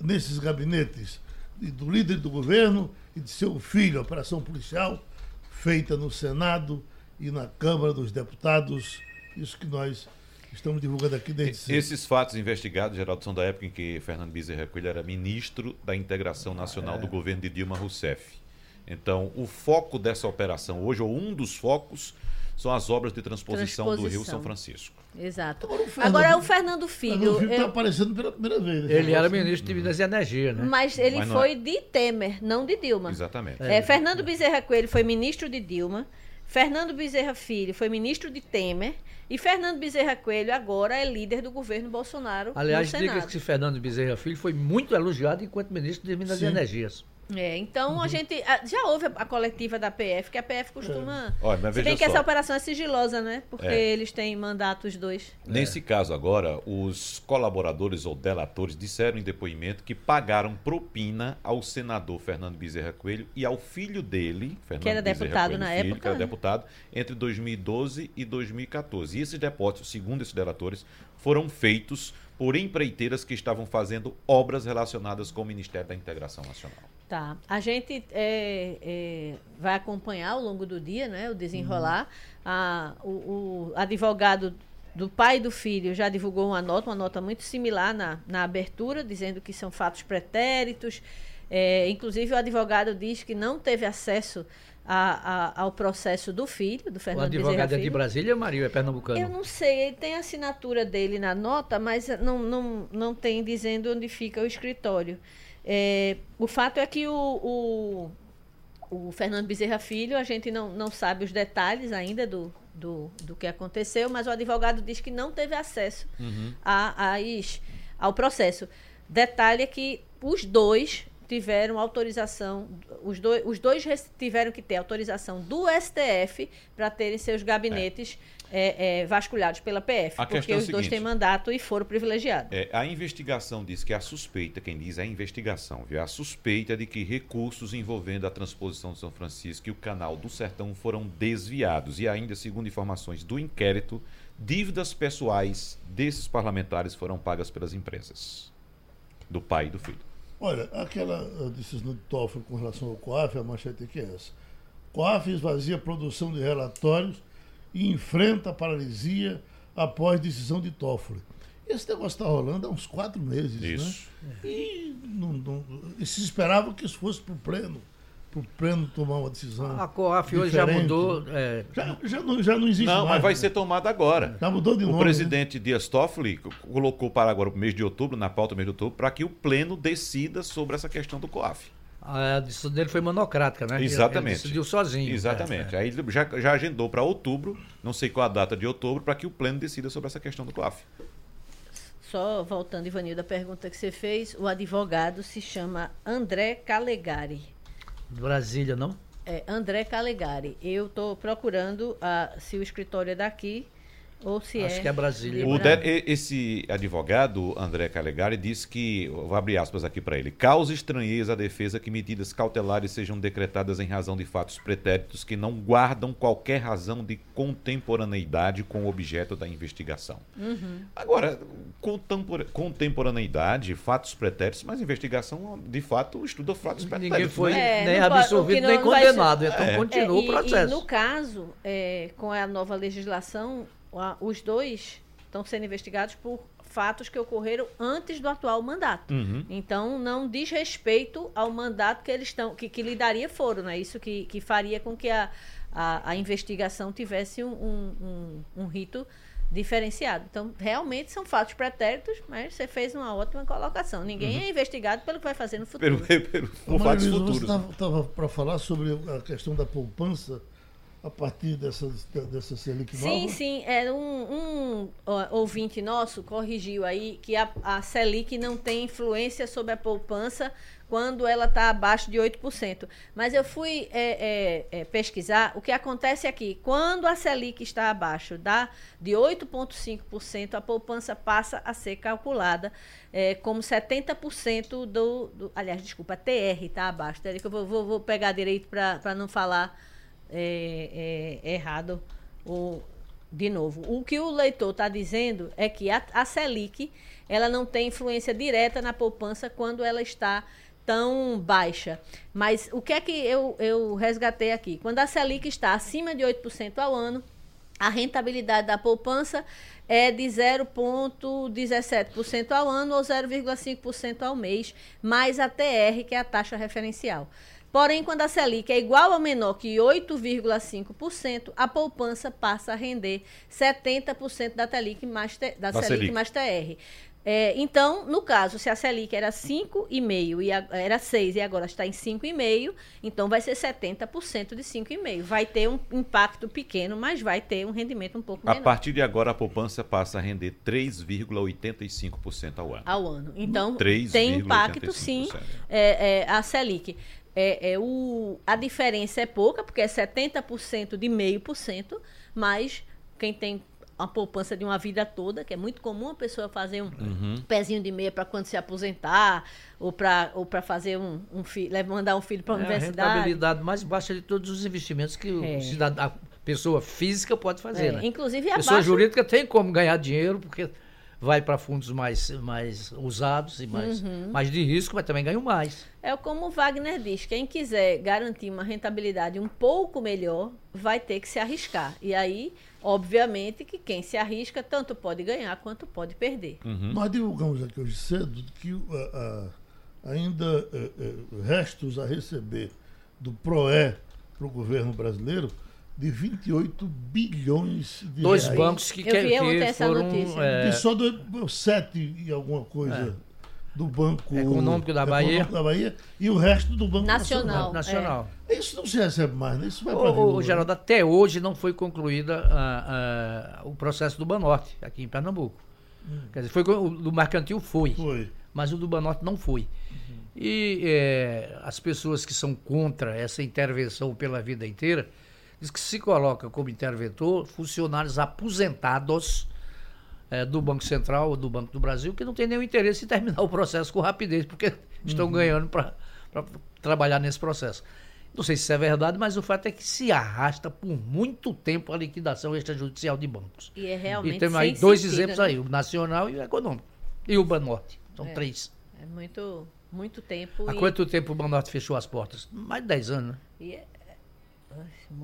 nesses gabinetes do líder do governo e de seu filho, a operação policial feita no Senado e na Câmara dos Deputados. Isso que nós estamos divulgando aqui desde Esses fatos investigados, Geraldo, são da época em que Fernando Bezerra Coelho era ministro da Integração Nacional é. do governo de Dilma Rousseff. Então, o foco dessa operação hoje, ou um dos focos, são as obras de transposição, transposição. do Rio São Francisco. Exato. Agora o Fernando, Agora, o Fernando Filho. está aparecendo pela primeira vez. Né? Ele era ministro de Minas e Energia, né? Mas ele Mas foi é. de Temer, não de Dilma. Exatamente. É, Fernando Bezerra Coelho foi ministro de Dilma. Fernando Bezerra Filho foi ministro de Temer. E Fernando Bezerra Coelho agora é líder do governo Bolsonaro. Aliás, diga que Fernando Bezerra Filho foi muito elogiado enquanto ministro de Minas Sim. e Energias. É, então uhum. a gente. Já houve a, coletiva da PF, que a PF costuma. É. Olha, se bem que só. essa operação é sigilosa, né? Porque é. eles têm mandatos dois. Nesse é. caso agora, os colaboradores ou delatores disseram em depoimento que pagaram propina ao senador Fernando Bezerra Coelho e ao filho dele, Fernando que era Bezerra deputado Coelho, na filho, época. Que era deputado, entre 2012 e 2014. E esses depósitos, segundo esses delatores, foram feitos por empreiteiras que estavam fazendo obras relacionadas com o Ministério da Integração Nacional. Tá. A gente é, é, vai acompanhar ao longo do dia, né, o desenrolar. Uhum. A, o, o, advogado do pai e do filho já divulgou uma nota, uma nota muito similar na, na abertura, dizendo que são fatos pretéritos. É, inclusive, o advogado diz que não teve acesso a, a, ao processo do filho, do Fernando O advogado é de Brasília, Maria, é pernambucano? Eu não sei, ele tem a assinatura dele na nota, mas não, não, não tem dizendo onde fica o escritório. É, o fato é que o, o, o, Fernando Bezerra Filho, a gente não, não sabe os detalhes ainda do, do, do que aconteceu, mas o advogado diz que não teve acesso uhum. a, a, ao processo. Detalhe é que os dois tiveram autorização, os dois, os dois tiveram que ter autorização do STF para terem seus gabinetes é. É, vasculhados pela PF, a porque é os seguinte, dois têm mandato e foram privilegiados. É, a investigação diz que a suspeita, quem diz é a investigação, viu? a suspeita de que recursos envolvendo a transposição de São Francisco e o canal do Sertão foram desviados. E ainda, segundo informações do inquérito, dívidas pessoais desses parlamentares foram pagas pelas empresas, do pai e do filho. Olha, aquela decisão de Toffoli com relação ao COAF, a manchete aqui é essa. COAF esvazia a produção de relatórios e enfrenta a paralisia após decisão de Toffoli. Esse negócio está rolando há uns quatro meses, né? isso. né? E, não, não, e se esperava que isso fosse para o pleno para o pleno tomar uma decisão. A COAF hoje já mudou. É... Já, já, não, já não existe não, mais. mas vai né? ser tomada agora. Já mudou de o nome. O presidente né? Dias Toffoli colocou para agora o mês de outubro, na pauta do mês de outubro, para que o pleno decida sobre essa questão do COAF. A decisão dele foi monocrática, né? Exatamente. Ele decidiu sozinho. Exatamente. É. Aí ele já, já agendou para outubro, não sei qual a data de outubro, para que o pleno decida sobre essa questão do COAF. Só voltando, Ivanildo, a pergunta que você fez, o advogado se chama André Calegari. Brasília, não? É, André Calegari. Eu estou procurando uh, se o escritório é daqui ou se Acho é. que é Brasília. O de, esse advogado, André Calegari, disse que, vou abrir aspas aqui para ele, causa estranheza à defesa que medidas cautelares sejam decretadas em razão de fatos pretéritos que não guardam qualquer razão de contemporaneidade com o objeto da investigação. Uhum. Agora, contemporaneidade, fatos pretéritos, mas investigação, de fato, estuda fatos pretéritos. Ninguém foi né? é, nem absolvido nem condenado, então é. continua é, o processo. E, no caso, é, com a nova legislação, os dois estão sendo investigados por fatos que ocorreram antes do atual mandato. Uhum. Então, não diz respeito ao mandato que eles estão, que, que lhe daria foro, né? Isso que, que faria com que a, a, a investigação tivesse um, um, um, rito diferenciado. Então, realmente são fatos pretéritos, mas você fez uma ótima colocação. Ninguém uhum. é investigado pelo que vai fazer no futuro. Pelo, pelo, por fatos futuros. Você estava para falar sobre a questão da poupança a partir dessa, dessa Selic nova? Sim, sim. É, um, um ouvinte nosso corrigiu aí que a, a Selic não tem influência sobre a poupança quando ela está abaixo de 8%. Mas eu fui é, é, é, pesquisar, o que acontece aqui, quando a Selic está abaixo da, de 8,5%, a poupança passa a ser calculada é, como 70% do, do. Aliás, desculpa, a TR está abaixo. Eu vou, vou, vou pegar direito para não falar é, é, errado o, de novo. O que o leitor está dizendo é que a, a Selic ela não tem influência direta na poupança quando ela está tão baixa. Mas o que é que eu, eu resgatei aqui? Quando a Selic está acima de 8% ao ano, a rentabilidade da poupança é de 0,17% ao ano ou 0,5% ao mês, mais a TR, que é a taxa referencial. Porém, quando a Selic é igual ou menor que 8,5%, a poupança passa a render 70% da Selic mais, da, da Selic, Selic mais TR. É, então, no caso, se a Selic era 5,5 e a, era 6 e agora está em 5,5, então vai ser 70% de 5,5. Vai ter um impacto pequeno, mas vai ter um rendimento um pouco a menor. A partir de agora, a poupança passa a render 3,85% ao ano. Ao ano. Então, 3, tem impacto, sim, é, é, a Selic. É, é, o, a diferença é pouca, porque é 70% de meio por cento, mas quem tem uma poupança de uma vida toda, que é muito comum a pessoa fazer um uhum. pezinho de meia para quando se aposentar, ou para ou fazer um, um filho, mandar um filho para a é universidade. A rentabilidade mais baixa de todos os investimentos que é. o cidadão, a pessoa física pode fazer. É. Né? Inclusive a pessoa jurídica tem como ganhar dinheiro, porque vai para fundos mais, mais usados e mais, uhum. mais de risco, mas também ganham mais. É como o Wagner diz: quem quiser garantir uma rentabilidade um pouco melhor, vai ter que se arriscar. E aí, obviamente, que quem se arrisca tanto pode ganhar quanto pode perder. Uhum. Nós divulgamos aqui hoje cedo que uh, uh, ainda uh, restos a receber do PROE para o governo brasileiro de 28 bilhões de Dois reais. bancos que, que, que foram... É... E só do, sete e alguma coisa... É do Banco Econômico da Bahia. Econômico da Bahia e o resto do Banco Nacional. Nacional. É. Isso não se recebe mais, né? Isso vai para o, Geraldo, até hoje não foi concluída uh, uh, o processo do Banorte, aqui em Pernambuco. Hum. Quer dizer, foi, o do Mercantil foi, foi. mas o do Banorte não foi. Uhum. E é, as pessoas que são contra essa intervenção pela vida inteira, diz que se coloca como interventor funcionários aposentados é, do Banco Central ou do Banco do Brasil que não tem nenhum interesse em terminar o processo com rapidez, porque estão uhum. ganhando para trabalhar nesse processo. Não sei se isso é verdade, mas o fato é que se arrasta por muito tempo a liquidação extrajudicial de bancos. E é realmente E temos aí dois sentido, exemplos né? aí, o nacional e o econômico. E o Banorte. São é, três. É muito, muito tempo. Há e... quanto tempo o Banorte fechou as portas? Mais de 10 anos, né? E é,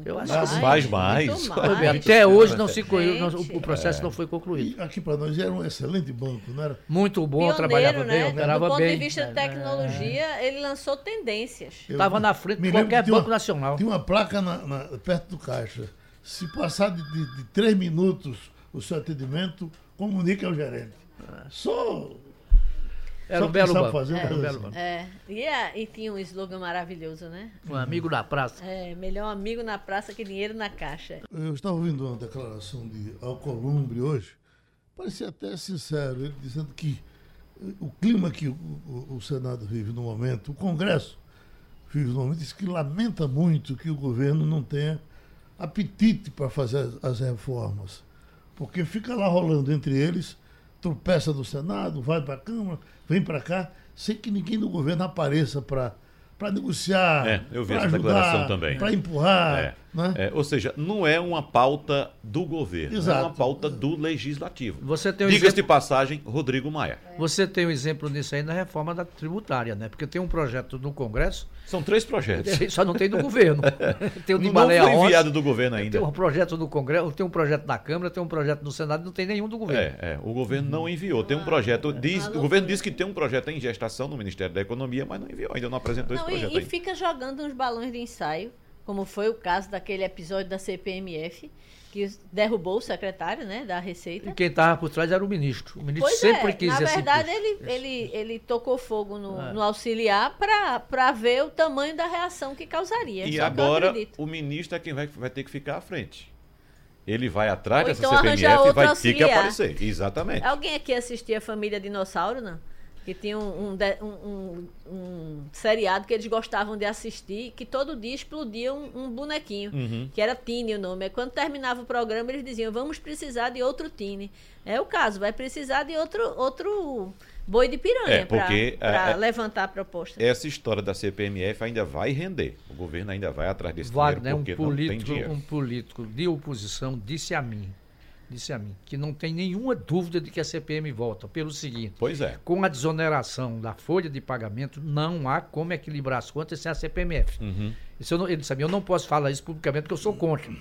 eu acho que mais, mais. mais. Até hoje não se o processo é. não foi concluído. E aqui para nós era um excelente banco, não era? Muito bom, Pioneiro, trabalhava né? bem, operava bem. Do ponto bem. de vista de tecnologia, é. ele lançou tendências. Estava na frente de qualquer banco uma, nacional. Tinha uma placa na, na, perto do caixa. Se passar de, de, de três minutos o seu atendimento, comunique ao gerente. Só era um belo banco. Fazer, é, um belo banco. É. E, é, e tinha um slogan maravilhoso, né? Um amigo na praça. É, melhor amigo na praça que dinheiro na caixa. Eu estava ouvindo uma declaração de Alcolumbre hoje, parecia até sincero, ele dizendo que o clima que o, o, o Senado vive no momento, o Congresso vive no momento, diz que lamenta muito que o governo não tenha apetite para fazer as, as reformas. Porque fica lá rolando entre eles tropeça do Senado, vai para a Câmara, vem para cá, sem que ninguém do governo apareça para para negociar. É, eu vi essa ajudar, declaração também. Para empurrar. É. Né? É, ou seja, não é uma pauta do governo, Exato. é uma pauta do legislativo. Você tem um Diga-se exemplo... de passagem, Rodrigo Maia. Você tem um exemplo nisso aí na reforma da tributária, né? Porque tem um projeto no Congresso. São três projetos. Só não tem do governo. tem o de não foi enviado do governo ainda. Tem um projeto do Congresso, tem um projeto na Câmara, tem um projeto no Senado, não tem nenhum do governo. É, é o governo não enviou. Tem um projeto, diz, o governo diz que tem um projeto em gestação no Ministério da Economia, mas não enviou, ainda não apresentou não, esse projeto. E, e fica jogando uns balões de ensaio como foi o caso daquele episódio da CPMF, que derrubou o secretário né, da Receita. E quem estava por trás era o ministro. O ministro pois sempre é. quis Na verdade, ele, ele, ele tocou fogo no, é. no auxiliar para ver o tamanho da reação que causaria. E agora o ministro é quem vai, vai ter que ficar à frente. Ele vai atrás Ou dessa então CPMF e vai auxiliar. ter que aparecer. Exatamente. Alguém aqui assistia a Família Dinossauro, não? Que tinha um, um, um, um, seriado que eles gostavam de assistir, que todo dia explodia um, bonequinho, uhum. que era Tine o nome. quando terminava o programa, eles diziam, vamos precisar de outro Tine. É o caso, vai precisar de outro, outro boi de piranha é, para é, é, levantar a proposta. Essa história da CPMF ainda vai render. O governo ainda vai atrás desse Wagner, dinheiro porque um político, não tem dinheiro. Um político de oposição disse a mim disse a mim que não tem nenhuma dúvida de que a CPM volta, pelo seguinte. Pois é. Com a desoneração da folha de pagamento, não há como equilibrar as contas sem a CPMF. Uhum. Isso eu não, ele disse a mim, eu não posso falar isso publicamente porque eu sou contra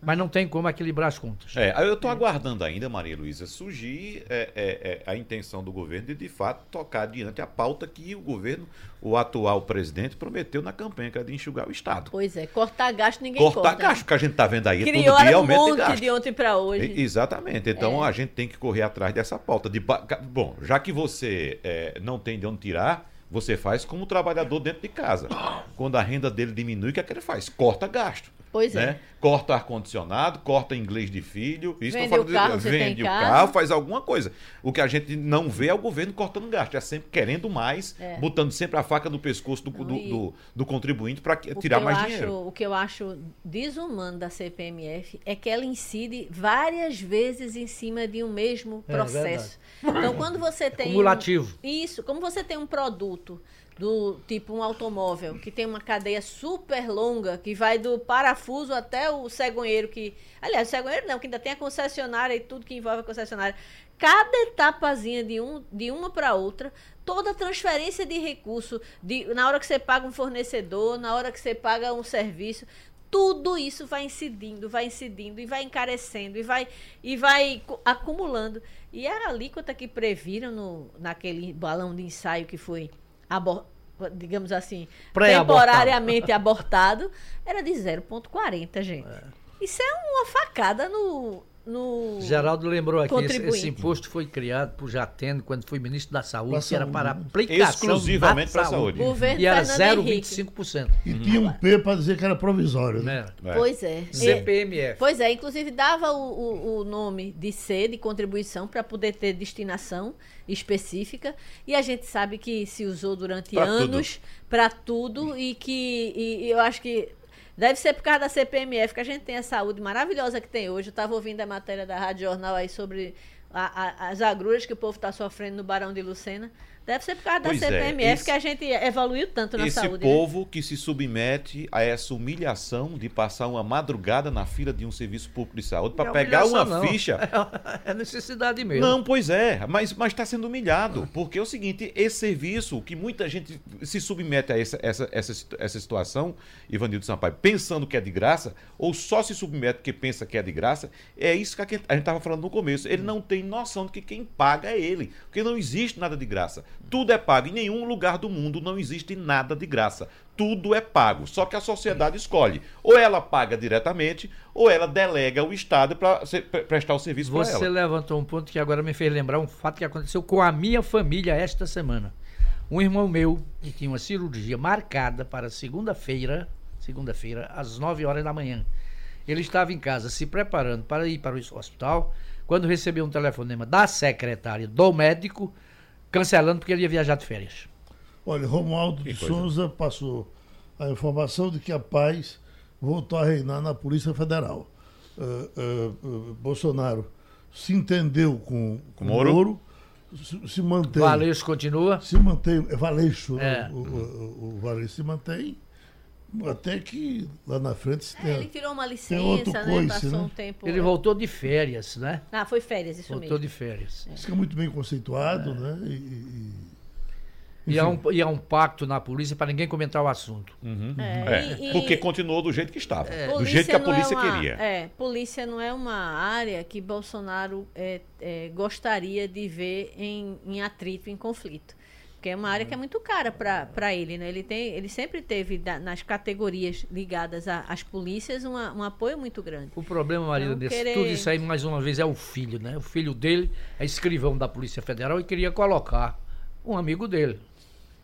mas não tem como equilibrar as contas. É, eu estou aguardando ainda, Maria Luísa, surgir é, é, é, a intenção do governo de, de fato, tocar adiante a pauta que o governo, o atual presidente, prometeu na campanha, que era de enxugar o Estado. Pois é, cortar gasto ninguém cortar corta. Cortar gasto, que a gente está vendo aí Criou todo dia aumenta um monte de, de ontem para hoje. exatamente, então é. a gente tem que correr atrás dessa pauta. De, bom, já que você é, não tem de onde tirar, você faz como trabalhador dentro de casa. Quando a renda dele diminui, o que é que ele faz? Corta gasto. Pois né? é. Corta ar-condicionado, corta inglês de filho. Isso vende o carro, de, vende o carro, faz alguma coisa. O que a gente não vê é o governo cortando gasto, é sempre querendo mais, é. botando sempre a faca no pescoço do, do, do, do contribuinte para tirar mais acho, dinheiro. O que eu acho desumano da CPMF é que ela incide várias vezes em cima de um mesmo é, processo. É então, quando você tem. Cumulativo. Um, isso, como você tem um produto do tipo um automóvel que tem uma cadeia super longa que vai do parafuso até o cegonheiro que aliás o cegonheiro não que ainda tem a concessionária e tudo que envolve a concessionária cada etapazinha de um de uma para outra toda transferência de recurso de na hora que você paga um fornecedor na hora que você paga um serviço tudo isso vai incidindo, vai incidindo e vai encarecendo e vai e vai acumulando. E a alíquota que previram no, naquele balão de ensaio que foi abor digamos assim, temporariamente abortado, era de 0,40, gente. É. Isso é uma facada no, no. Geraldo lembrou aqui, esse, esse, imposto foi criado por Jatene quando foi ministro da Saúde, que era para aplicação exclusivamente para a saúde. Governo e era 0,25%. E tinha um P para dizer que era provisório, né? É. Pois é. CPMF. Pois é, inclusive dava o, o, o nome de C, de contribuição, para poder ter destinação específica. E a gente sabe que se usou durante pra anos para tudo e que e, e eu acho que Deve ser por causa da CPMF que a gente tem a saúde maravilhosa que tem hoje. Eu estava ouvindo a matéria da Rádio Jornal aí sobre a, a, as agruras que o povo está sofrendo no Barão de Lucena. Deve ser por causa pois da CPMF é, esse, que a gente evoluiu tanto na esse saúde. Esse né? povo né? que se submete a essa humilhação de passar uma madrugada na fila de um serviço público de saúde para é pegar uma não. ficha. É necessidade mesmo. Não, pois é, mas está sendo humilhado. Porque é o seguinte: esse serviço que muita gente se submete a essa, essa, essa, essa situação, Ivanildo Sampaio, pensando que é de graça, ou só se submete porque pensa que é de graça, é isso que a gente estava falando no começo. Ele não tem noção de que quem paga é ele. Porque não existe nada de graça. Tudo é pago. Em nenhum lugar do mundo não existe nada de graça. Tudo é pago. Só que a sociedade escolhe. Ou ela paga diretamente, ou ela delega o Estado para prestar o serviço para ela. Você levantou um ponto que agora me fez lembrar um fato que aconteceu com a minha família esta semana. Um irmão meu, que tinha uma cirurgia marcada para segunda-feira, segunda-feira, às 9 horas da manhã. Ele estava em casa se preparando para ir para o hospital, quando recebeu um telefonema da secretária do médico cancelando porque ele ia viajar de férias. Olha, Romualdo que de coisa. Souza passou a informação de que a paz voltou a reinar na Polícia Federal. Uh, uh, uh, Bolsonaro se entendeu com, com Moro, Moro se, se, mantém. Valeixo continua? Se mantém. É Valeixo, né? é. o, o, o, Valeixo se mantém. Até que lá na frente se tem, é, Ele tirou uma licença, né? Coice, Passou né? um tempo. Ele voltou de férias, né? Ah, foi férias, isso voltou mesmo. Voltou de férias. É. Isso é muito bem conceituado, é. né? E, e, e, há um, e há um pacto na polícia para ninguém comentar o assunto. Uhum. É, é, e, porque continuou do jeito que estava. do jeito que a polícia uma, queria. É, polícia não é uma área que Bolsonaro gostaria de ver em, em atrito, em conflito. Porque é uma área que é muito cara para ele, né? Ele, tem, ele sempre teve da, nas categorias ligadas às polícias uma, um apoio muito grande. O problema, Maria, então, querer... tudo isso aí, mais uma vez, é o filho, né? O filho dele é escrivão da Polícia Federal e queria colocar um amigo dele.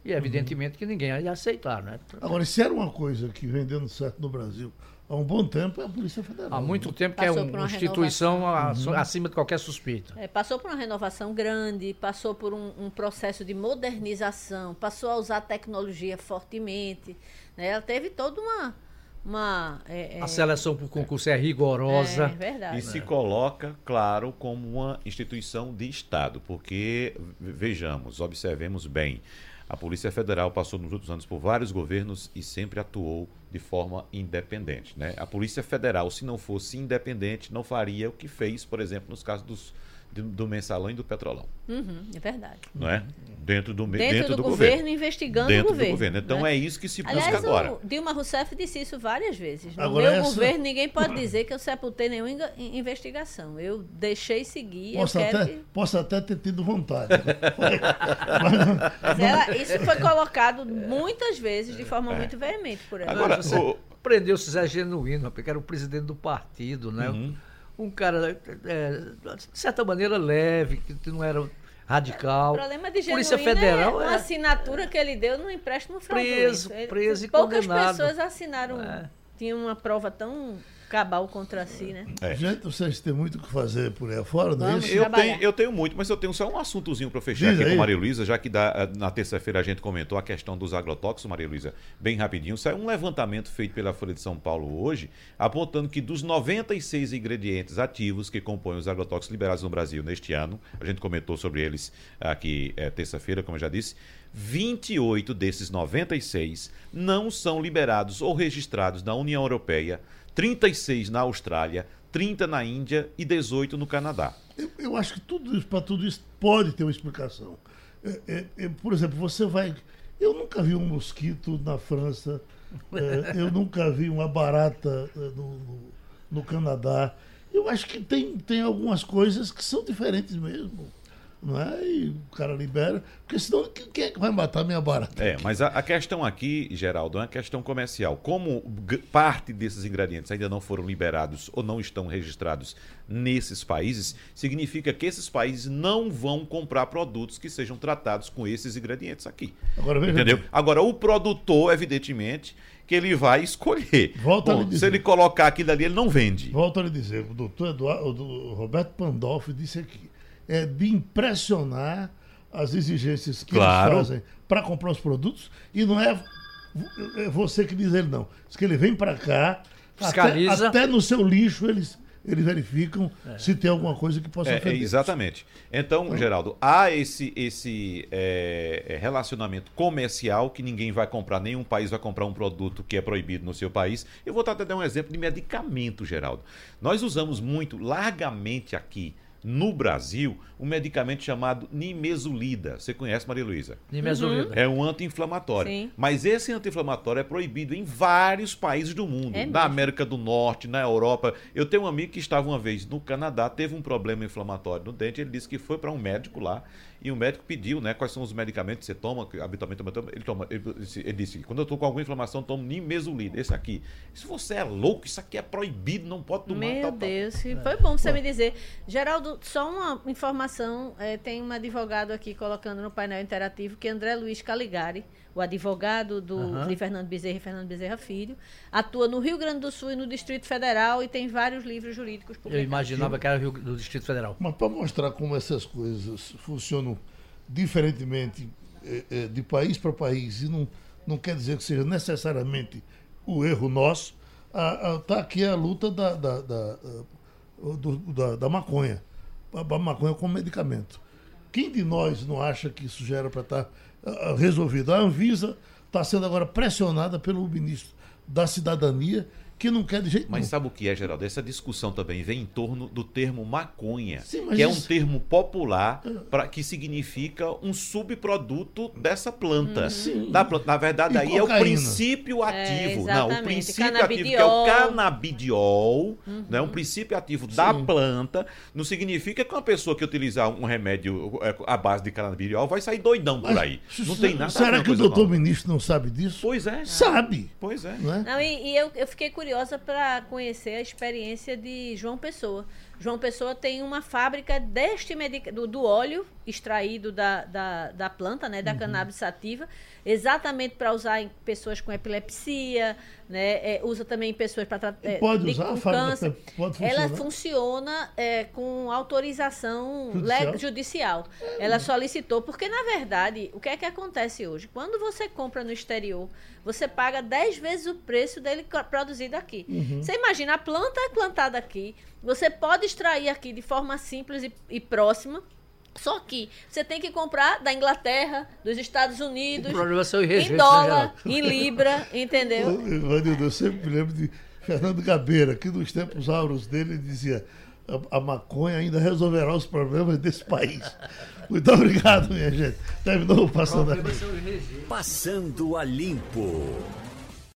E evidentemente uhum. que ninguém ia aceitar, né? Agora, se era uma coisa que vendendo certo no Brasil, há um bom tempo é a Polícia Federal. Há muito né? tempo que é passou é uma, instituição uhum. acima de qualquer suspeita. É, passou por uma renovação grande, passou por um, um, processo de modernização, passou a usar tecnologia fortemente. Né? Ela teve toda uma. uma é, é a seleção para o concurso é rigorosa. É, verdade. E se coloca, claro, como uma instituição de Estado, porque, vejamos, observemos bem, a Polícia Federal passou nos últimos anos por vários governos e sempre atuou de forma independente. Né? A Polícia Federal, se não fosse independente, não faria o que fez, por exemplo, nos casos dos do mensalão e do petrolão. Uhum, é verdade. Não é? Dentro do, dentro, dentro do, do governo, governo, investigando dentro o governo. Do governo. Então né? é isso que se busca Aliás, agora. O Dilma Rousseff disse isso várias vezes. No agora meu essa... governo, ninguém pode dizer que eu sepultei nenhuma investigação. Eu deixei seguir. Posso, até, que... posso até ter tido vontade. Mas ela, isso foi colocado muitas vezes de forma é. muito veemente por ela. Agora, você o... prendeu se Zé Genuíno, porque era o presidente do partido, né? Uhum um cara, é, de certa maneira, leve, que não era radical. O problema de Polícia Federal é uma é... assinatura que ele deu no empréstimo fraudulento. Preso, preso e Poucas condenado. pessoas assinaram, é. tinham uma prova tão cabal contra si, né? É. Gente, vocês têm muito o que fazer por aí fora, não é isso? Eu tenho, eu tenho muito, mas eu tenho só um assuntozinho para fechar Diz aqui aí. com a Maria Luísa, já que da, na terça-feira a gente comentou a questão dos agrotóxicos, Maria Luísa, bem rapidinho. Saiu um levantamento feito pela Folha de São Paulo hoje, apontando que dos 96 ingredientes ativos que compõem os agrotóxicos liberados no Brasil neste ano, a gente comentou sobre eles aqui é, terça-feira, como eu já disse, 28 desses 96 não são liberados ou registrados na União Europeia 36 na Austrália, 30 na Índia e 18 no Canadá. Eu, eu acho que tudo isso, para tudo isso, pode ter uma explicação. É, é, é, por exemplo, você vai. Eu nunca vi um mosquito na França, é, eu nunca vi uma barata é, no, no, no Canadá. Eu acho que tem, tem algumas coisas que são diferentes mesmo não é? E o cara libera, porque senão quem é que vai matar minha barata? É, mas a, a, questão aqui, Geraldo, é uma questão comercial. Como parte desses ingredientes ainda não foram liberados ou não estão registrados nesses países, significa que esses países não vão comprar produtos que sejam tratados com esses ingredientes aqui. Agora, veja Entendeu? Bem. Agora, o produtor, evidentemente, que ele vai escolher. Volta Bom, se ele colocar aquilo ali, ele não vende. Volto a lhe dizer, o doutor Eduardo, o Roberto Pandolfi disse aqui é, de impressionar as exigências que claro. eles fazem para comprar os produtos e não é, é você que diz ele não. Diz que ele vem para cá, até, até, no seu lixo eles, eles verificam é. se tem alguma coisa que possa é, ofender. exatamente. Então, então, Geraldo, há esse, esse é, é, relacionamento comercial que ninguém vai comprar, nenhum país vai comprar um produto que é proibido no seu país. Eu vou até dar um exemplo de medicamento, Geraldo. Nós usamos muito, largamente aqui, no Brasil um medicamento chamado nimesulida. Você conhece, Maria Luísa? Nimesulida. Uhum. É um anti-inflamatório. Mas esse anti-inflamatório é proibido em vários países do mundo. É na América do Norte, na Europa. Eu tenho um amigo que estava uma vez no Canadá, teve um problema inflamatório no dente. Ele disse que foi para um médico lá e o médico pediu, né, quais são os medicamentos que você toma, que habitualmente toma. Ele, toma ele, ele disse, quando eu estou com alguma inflamação, tomo nimesulida. Esse aqui. Se você é louco, isso aqui é proibido, não pode tomar. Meu tal, Deus, tal. foi bom você é. me dizer. Geraldo, só uma informação, é, tem um advogado aqui colocando no painel interativo que é André Luiz Caligari, o advogado do, uhum. de Fernando Bezerra e Fernando Bezerra Filho, atua no Rio Grande do Sul e no Distrito Federal e tem vários livros jurídicos publicados. Eu imaginava que era Rio, do Distrito Federal. Mas para mostrar como essas coisas funcionam diferentemente eh, eh, de país para país e não, não quer dizer que seja necessariamente o erro nosso, está aqui a luta da, da, da, do, da, da maconha. A maconha como medicamento. Quem de nós não acha que isso já era para estar tá, uh, resolvido? A Anvisa está sendo agora pressionada pelo ministro da Cidadania que não quer de jeito Mas nenhum. sabe o que é, Geraldo? Essa discussão também vem em torno do termo maconha, Sim, que é um termo popular é. pra, que significa um subproduto dessa planta. Uhum. Da planta. Na verdade, e aí cocaína. é o princípio é, ativo. É, não, o princípio ativo, que é o canabidiol, uhum. né, um princípio ativo Sim. da planta, não significa que uma pessoa que utilizar um remédio é, à base de canabidiol vai sair doidão Mas, por aí. Não tem nada Será que o doutor ministro não sabe disso? Pois é. Sabe. Pois é. Não, é? não e, e eu, eu fiquei curioso curiosa para conhecer a experiência de João Pessoa. João Pessoa tem uma fábrica deste medic... do, do óleo extraído da, da, da planta, né, da uhum. cannabis sativa, exatamente para usar em pessoas com epilepsia, né, é, usa também em pessoas para tratar é, pode usar com câncer. Pode Ela funciona é, com autorização judicial. judicial. Ela solicitou, porque na verdade, o que é que acontece hoje? Quando você compra no exterior, você paga 10 vezes o preço dele produzido aqui. Uhum. Você imagina, a planta é plantada aqui, você pode extrair aqui de forma simples e, e próxima, Só que você tem que comprar da Inglaterra, dos Estados Unidos, em dólar, em libra, entendeu? Ivanildo, eu sempre me lembro de Fernando Gabeira, que nos tempos auros dele dizia a, a maconha ainda resolverá os problemas desse país. Muito obrigado, minha gente. Terminou Passando a Limpo. Passando a Limpo.